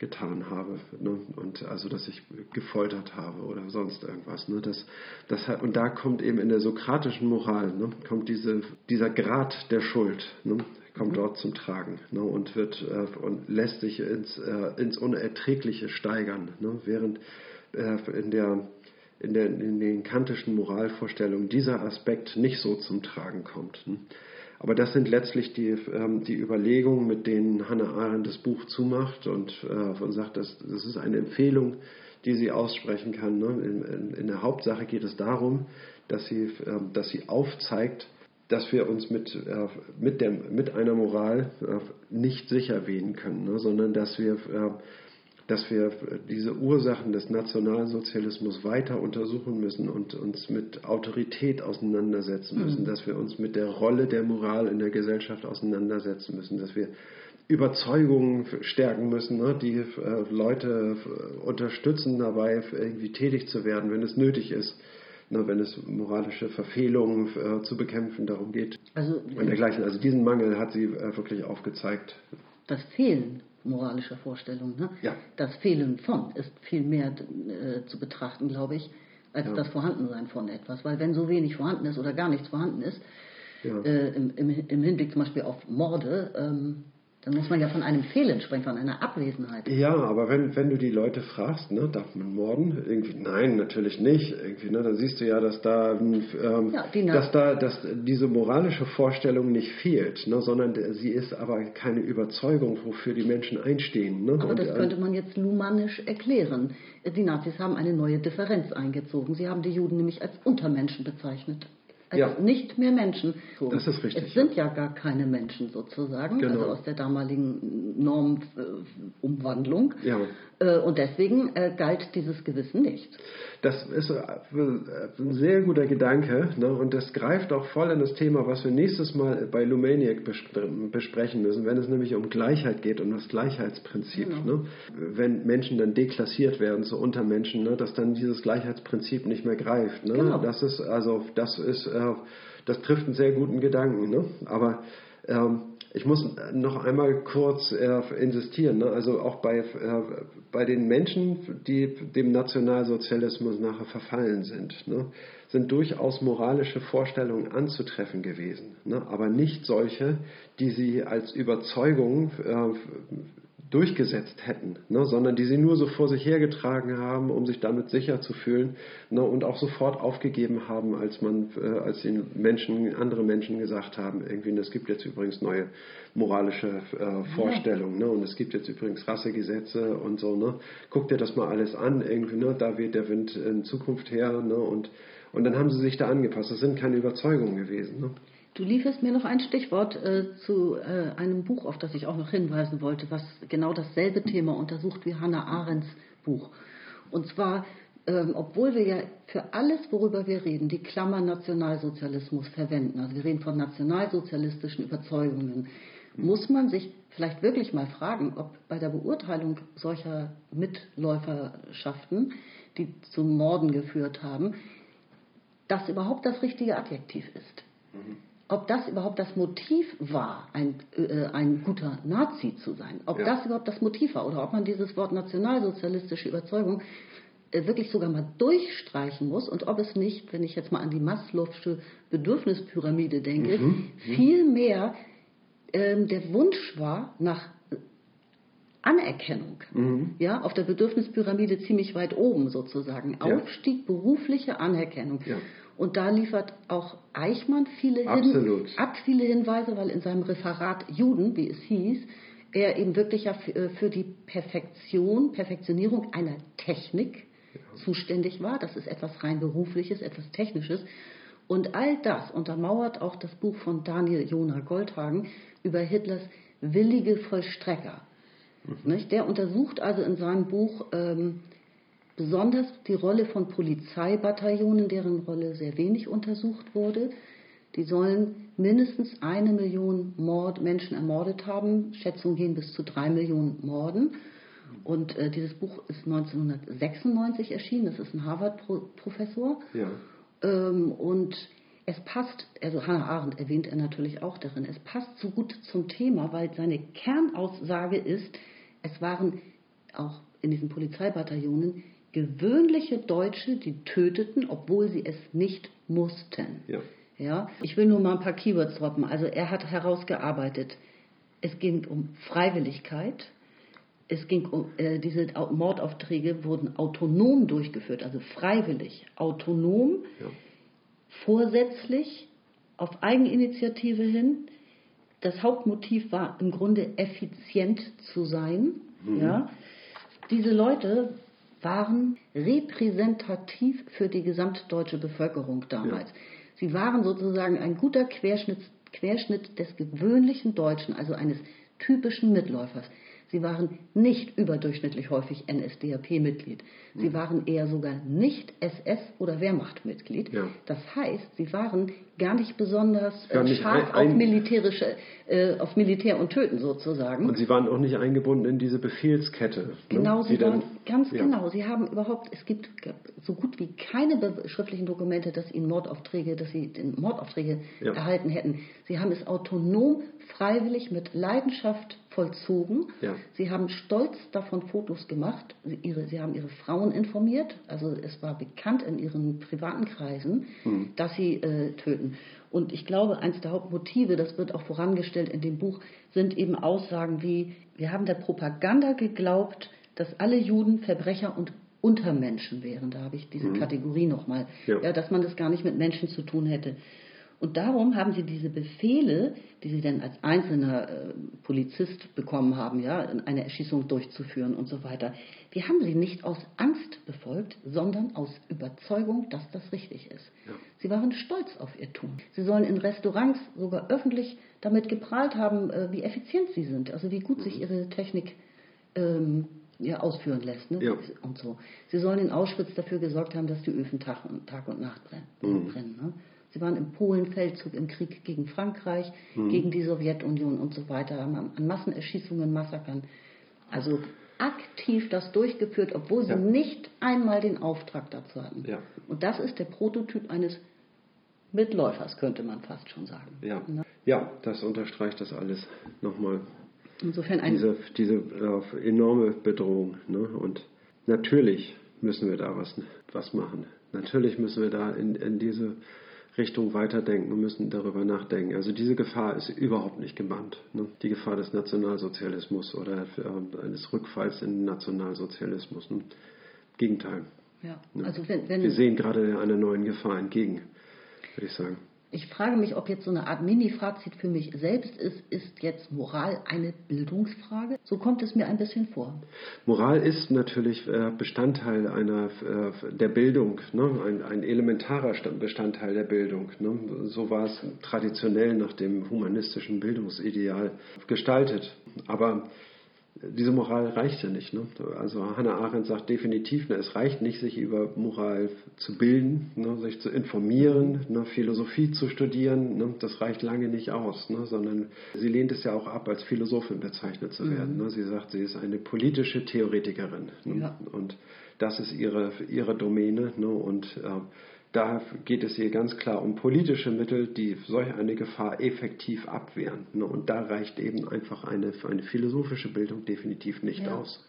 getan habe. Ne? Und also, dass ich gefoltert habe oder sonst irgendwas. Ne? Das, das, und da kommt eben in der sokratischen Moral, ne? kommt diese, dieser Grad der Schuld. Ne? kommt dort zum Tragen ne, und, wird, äh, und lässt sich ins, äh, ins Unerträgliche steigern. Ne, während äh, in, der, in, der, in den kantischen Moralvorstellungen dieser Aspekt nicht so zum Tragen kommt. Ne. Aber das sind letztlich die, ähm, die Überlegungen, mit denen Hannah Arendt das Buch zumacht und, äh, und sagt, dass, das ist eine Empfehlung, die sie aussprechen kann. Ne. In, in, in, der Hauptsache geht es darum, dass sie, ähm, dass sie aufzeigt, dass wir uns mit, äh, mit, der, mit einer Moral äh, nicht sicher wähnen können, ne, sondern dass wir, äh, dass wir diese Ursachen des Nationalsozialismus weiter untersuchen müssen und uns mit Autorität auseinandersetzen müssen, mhm. dass wir uns mit der Rolle der Moral in der Gesellschaft auseinandersetzen müssen, dass wir Überzeugungen stärken müssen, ne, die äh, Leute unterstützen dabei, irgendwie tätig zu werden, wenn es nötig ist ne, wenn es moralische Verfehlungen äh, zu bekämpfen darum geht. Also, und dergleichen. Also diesen Mangel hat sie äh, wirklich aufgezeigt. Das Fehlen moralischer Vorstellungen, ne? ja. das Fehlen von ist viel mehr äh, zu betrachten, glaube ich, als ja. das Vorhandensein von etwas. Weil wenn so wenig vorhanden ist oder gar nichts vorhanden ist, ja. Äh, im, im, im, Hinblick zum Beispiel auf Morde, ähm, dann muss man ja von einem Fehlen sprechen, von einer Abwesenheit. Ja, aber wenn, wenn du die Leute fragst, ne, darf man morden? Irgendwie, nein, natürlich nicht. Irgendwie, ne, dann siehst du ja, dass da, ähm, ja, dass da dass diese moralische Vorstellung nicht fehlt, ne, sondern sie ist aber keine Überzeugung, wofür die Menschen einstehen. Ne? Aber Und, das äh, könnte man jetzt luhmannisch erklären. Die Nazis haben eine neue Differenz eingezogen. Sie haben die Juden nämlich als Untermenschen bezeichnet als ja. nicht mehr Menschen. So. Das ist richtig. Es sind ja gar keine Menschen sozusagen, genau. also aus der damaligen Normumwandlung. Ja. Äh, und deswegen äh, galt dieses Gewissen nicht. Das ist äh, ein sehr guter Gedanke ne? und das greift auch voll in das Thema, was wir nächstes Mal bei Lumaniac besprechen müssen, wenn es nämlich um Gleichheit geht und das Gleichheitsprinzip. Genau. Ne? Wenn Menschen dann deklassiert werden zu Untermenschen, ne? dass dann dieses Gleichheitsprinzip nicht mehr greift. Ne? Genau. Das ist also das ist äh, das trifft einen sehr guten Gedanken. Ne? Aber ähm, ich muss noch einmal kurz äh, insistieren, ne? also auch bei, äh, bei den Menschen, die dem Nationalsozialismus nachher verfallen sind, ne? sind durchaus moralische Vorstellungen anzutreffen gewesen, ne? aber nicht solche, die sie als Überzeugung äh, durchgesetzt hätten, ne, sondern die sie nur so vor sich hergetragen haben, um sich damit sicher zu fühlen ne, und auch sofort aufgegeben haben, als man, äh, als den Menschen, andere Menschen gesagt haben, irgendwie, es gibt jetzt übrigens neue moralische äh, Vorstellungen, ne, und es gibt jetzt übrigens Rassegesetze und so, ne, guck dir das mal alles an, irgendwie, ne, da weht der Wind in Zukunft her, ne, und, und dann haben sie sich da angepasst. Das sind keine Überzeugungen gewesen. Ne. Du lieferst mir noch ein Stichwort äh, zu äh, einem Buch, auf das ich auch noch hinweisen wollte, was genau dasselbe Thema untersucht wie Hannah Arendts Buch. Und zwar, ähm, obwohl wir ja für alles, worüber wir reden, die Klammer Nationalsozialismus verwenden, also wir reden von nationalsozialistischen Überzeugungen, muss man sich vielleicht wirklich mal fragen, ob bei der Beurteilung solcher Mitläuferschaften, die zu Morden geführt haben, das überhaupt das richtige Adjektiv ist. Mhm ob das überhaupt das Motiv war, ein, äh, ein guter Nazi zu sein, ob ja. das überhaupt das Motiv war oder ob man dieses Wort nationalsozialistische Überzeugung äh, wirklich sogar mal durchstreichen muss und ob es nicht, wenn ich jetzt mal an die Maslow'sche Anerkennung. Mhm. Ja, auf der Bedürfnispyramide ziemlich weit oben sozusagen. Ja. Aufstieg berufliche Anerkennung. Ja. Und da liefert auch Eichmann viele, Hin ab viele Hinweise, weil in seinem Referat Juden, wie es hieß, er eben wirklich ja für äh, die Perfektion, Perfektionierung einer Technik ja. zuständig war. Das ist etwas rein berufliches, etwas technisches. Und all das untermauert auch das Buch von Daniel Jona Goldhagen über Hitlers willige Vollstrecker. Mhm. Der untersucht also in seinem Buch ähm, besonders die Rolle von Polizeibataillonen, deren Rolle sehr wenig untersucht wurde. Die sollen mindestens eine Million Mord, Menschen ermordet haben. Schätzungen gehen bis zu drei Millionen Morden. Und äh, dieses Buch ist 1996 erschienen. Das ist ein Harvard-Professor. Ja. Ähm, und es passt, also Hannah Arendt erwähnt er natürlich auch darin, es passt so gut zum Thema, weil seine Kernaussage ist, es waren auch in diesen Polizeibataillonen gewöhnliche Deutsche, die töteten, obwohl sie es nicht mussten. Ja. Ja, ich will nur mal ein paar Keywords droppen. Also er hat herausgearbeitet, es ging um Freiwilligkeit, es ging um, äh, diese Mordaufträge wurden autonom durchgeführt, also freiwillig, autonom, ja. vorsätzlich, auf Eigeninitiative hin. Das Hauptmotiv war im Grunde effizient zu sein. Mhm. Ja. Diese Leute waren repräsentativ für die gesamtdeutsche Bevölkerung damals. Ja. Sie waren sozusagen ein guter Querschnitt, Querschnitt des gewöhnlichen Deutschen, also eines typischen Mitläufers. Sie waren nicht überdurchschnittlich häufig NSDAP-Mitglied. Sie waren eher sogar nicht SS- oder Wehrmacht-Mitglied. Ja. Das heißt, sie waren gar nicht besonders äh, nicht scharf ein, auf, militärische, äh, auf Militär und Töten sozusagen. Und sie waren auch nicht eingebunden in diese Befehlskette. Ne? Genau, ne? sie waren, ganz ja. genau. Sie haben überhaupt, es gibt so gut wie keine schriftlichen Dokumente, dass ihnen Mordaufträge, dass sie den Mordaufträge ja. erhalten hätten. Sie haben es autonom, freiwillig, mit Leidenschaft vollzogen. Ja. Sie haben stolz davon Fotos gemacht. Sie, ihre, sie haben ihre Frauen informiert. Also es war bekannt in ihren privaten Kreisen, hm. dass sie äh, töten. Und ich glaube, eines der Hauptmotive, das wird auch vorangestellt in dem Buch, sind eben Aussagen wie, wir haben der Propaganda geglaubt, dass alle Juden Verbrecher und Untermenschen wären. Da habe ich diese mhm. Kategorie nochmal, ja. ja, dass man das gar nicht mit Menschen zu tun hätte. Und darum haben sie diese Befehle, die sie dann als einzelner äh, Polizist bekommen haben, ja, eine Erschießung durchzuführen und so weiter, die haben sie nicht aus Angst befolgt, sondern aus Überzeugung, dass das richtig ist. Ja. Sie waren stolz auf ihr Tun. Sie sollen in Restaurants sogar öffentlich damit geprahlt haben, äh, wie effizient sie sind, also wie gut mhm. sich ihre Technik ähm, ja, ausführen lässt. Ne? Ja. Und so. Sie sollen in Auschwitz dafür gesorgt haben, dass die Öfen Tag und, Tag und Nacht brennen. Mhm. brennen ne? Sie waren im Polenfeldzug im Krieg gegen Frankreich, mhm. gegen die Sowjetunion und so weiter, haben an Massenerschießungen, Massakern, also aktiv das durchgeführt, obwohl sie ja. nicht einmal den Auftrag dazu hatten. Ja. Und das ist der Prototyp eines Mitläufers, könnte man fast schon sagen. Ja, ne? ja das unterstreicht das alles nochmal. Insofern eine diese, diese äh, enorme Bedrohung. Ne? Und natürlich müssen wir da was, was machen. Natürlich müssen wir da in, in diese Richtung weiterdenken und müssen darüber nachdenken. Also diese Gefahr ist überhaupt nicht gebannt. Ne? Die Gefahr des Nationalsozialismus oder äh, eines Rückfalls in den Nationalsozialismus. Ne? Gegenteil. Ja. Ne? Also wenn, wenn Wir sehen gerade einer neuen Gefahr entgegen, würde ich sagen. Ich frage mich, ob jetzt so eine Art Mini-Fazit für mich selbst ist, ist jetzt Moral eine Bildungsfrage? So kommt es mir ein bisschen vor. Moral ist natürlich äh, Bestandteil einer, äh, der Bildung, ne? ein, ein, elementarer Bestandteil der Bildung. Ne? So war es traditionell nach dem humanistischen Bildungsideal gestaltet. Aber diese Moral reicht ja nicht. Ne? Also Hannah Arendt sagt definitiv, ne, es reicht nicht, sich über Moral zu bilden, ne, sich zu informieren, ne, Philosophie zu studieren. Ne, das reicht lange nicht aus, ne, sondern sie lehnt es ja auch ab, als Philosophin bezeichnet zu werden. Mhm. Ne? Sie sagt, sie ist eine politische Theoretikerin. Ne? Ja. Und das ist ihre, ihre Domäne. Ne? Und äh, da geht es hier ganz klar um politische Mittel, die solch eine Gefahr effektiv abwehren. Ne? Und da reicht eben einfach eine, eine philosophische Bildung definitiv nicht ja. aus.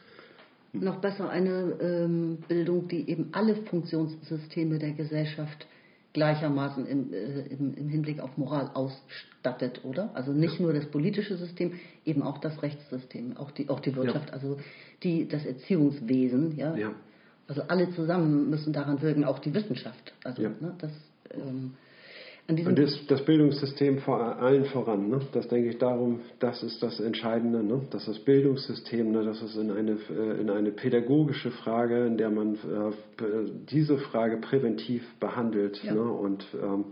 Hm. Noch besser eine ähm, Bildung, die eben alle Funktionssysteme der Gesellschaft gleichermaßen im, äh, im, im, Hinblick auf Moral ausstattet, oder? Also nicht nur das politische System, eben auch das Rechtssystem, auch die, auch die Wirtschaft, ja. also die, das Erziehungswesen, ja? ja. Also alle zusammen müssen daran wirken, auch die Wissenschaft. Also ja. ne, das ähm, und das, das, Bildungssystem vor allen voran, ne? das denke ich darum, das ist das Entscheidende, ne? dass das Bildungssystem, ne? das ist in eine, äh, in eine pädagogische Frage, in der man äh, diese Frage präventiv behandelt ja. ne? und ähm,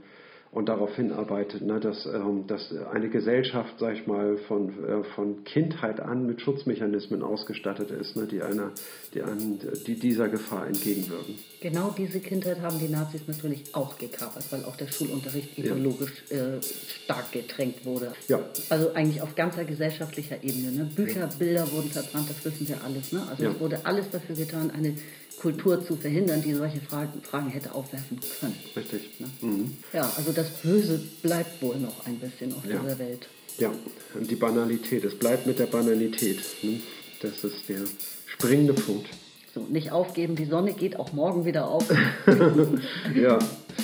und darauf hinarbeitet, ne, dass, ähm, dass eine Gesellschaft, sag ich mal, von, äh, von Kindheit an mit Schutzmechanismen ausgestattet ist, ne, die, einer, die, an, die dieser Gefahr entgegenwirken. Genau diese Kindheit haben die Nazis natürlich auch gekapert, weil auch der Schulunterricht ideologisch ja. äh, stark getränkt wurde. Ja. Also eigentlich auf ganzer gesellschaftlicher Ebene. Ne? Bücher, ja. Bilder wurden verbrannt, das wissen wir alles. Ne? Also es wurde alles dafür getan, eine Kultur zu verhindern, die solche Fragen, Fragen hätte aufwerfen können. Richtig. Ne? Mhm. Ja, also das Böse bleibt wohl noch ein bisschen auf ja. dieser Welt. Ja, und die Banalität, es bleibt mit der Banalität. Ne? Das ist der springende Punkt. So, nicht aufgeben, die Sonne geht auch morgen wieder auf. ja,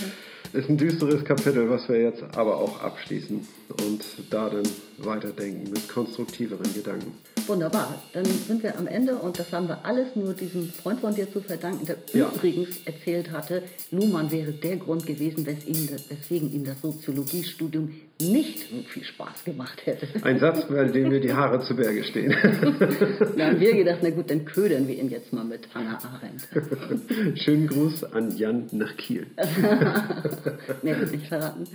ist ein düsteres Kapitel, was wir jetzt aber auch abschließen und da dann weiterdenken mit konstruktiveren Gedanken. Wunderbar, dann sind wir am Ende und das haben wir alles nur diesem Freund von dir zu verdanken, der ja. übrigens erzählt hatte, Luhmann wäre der Grund gewesen, weswegen ihm das Soziologiestudium nicht so viel Spaß gemacht hätte. Ein Satz, bei dem mir die Haare zu Berge stehen. da haben wir gedacht, na gut, dann ködern wir ihn jetzt mal mit Hannah Arendt. Schönen Gruß an Jan nach Kiel. Mehr wird nicht verraten.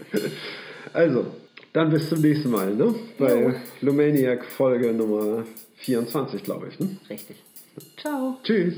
Also, dann bis zum nächsten Mal, ne? Bei jo. Lumaniac Folge Nummer 24, glaube ich. Ne? Richtig. Ciao. Tschüss.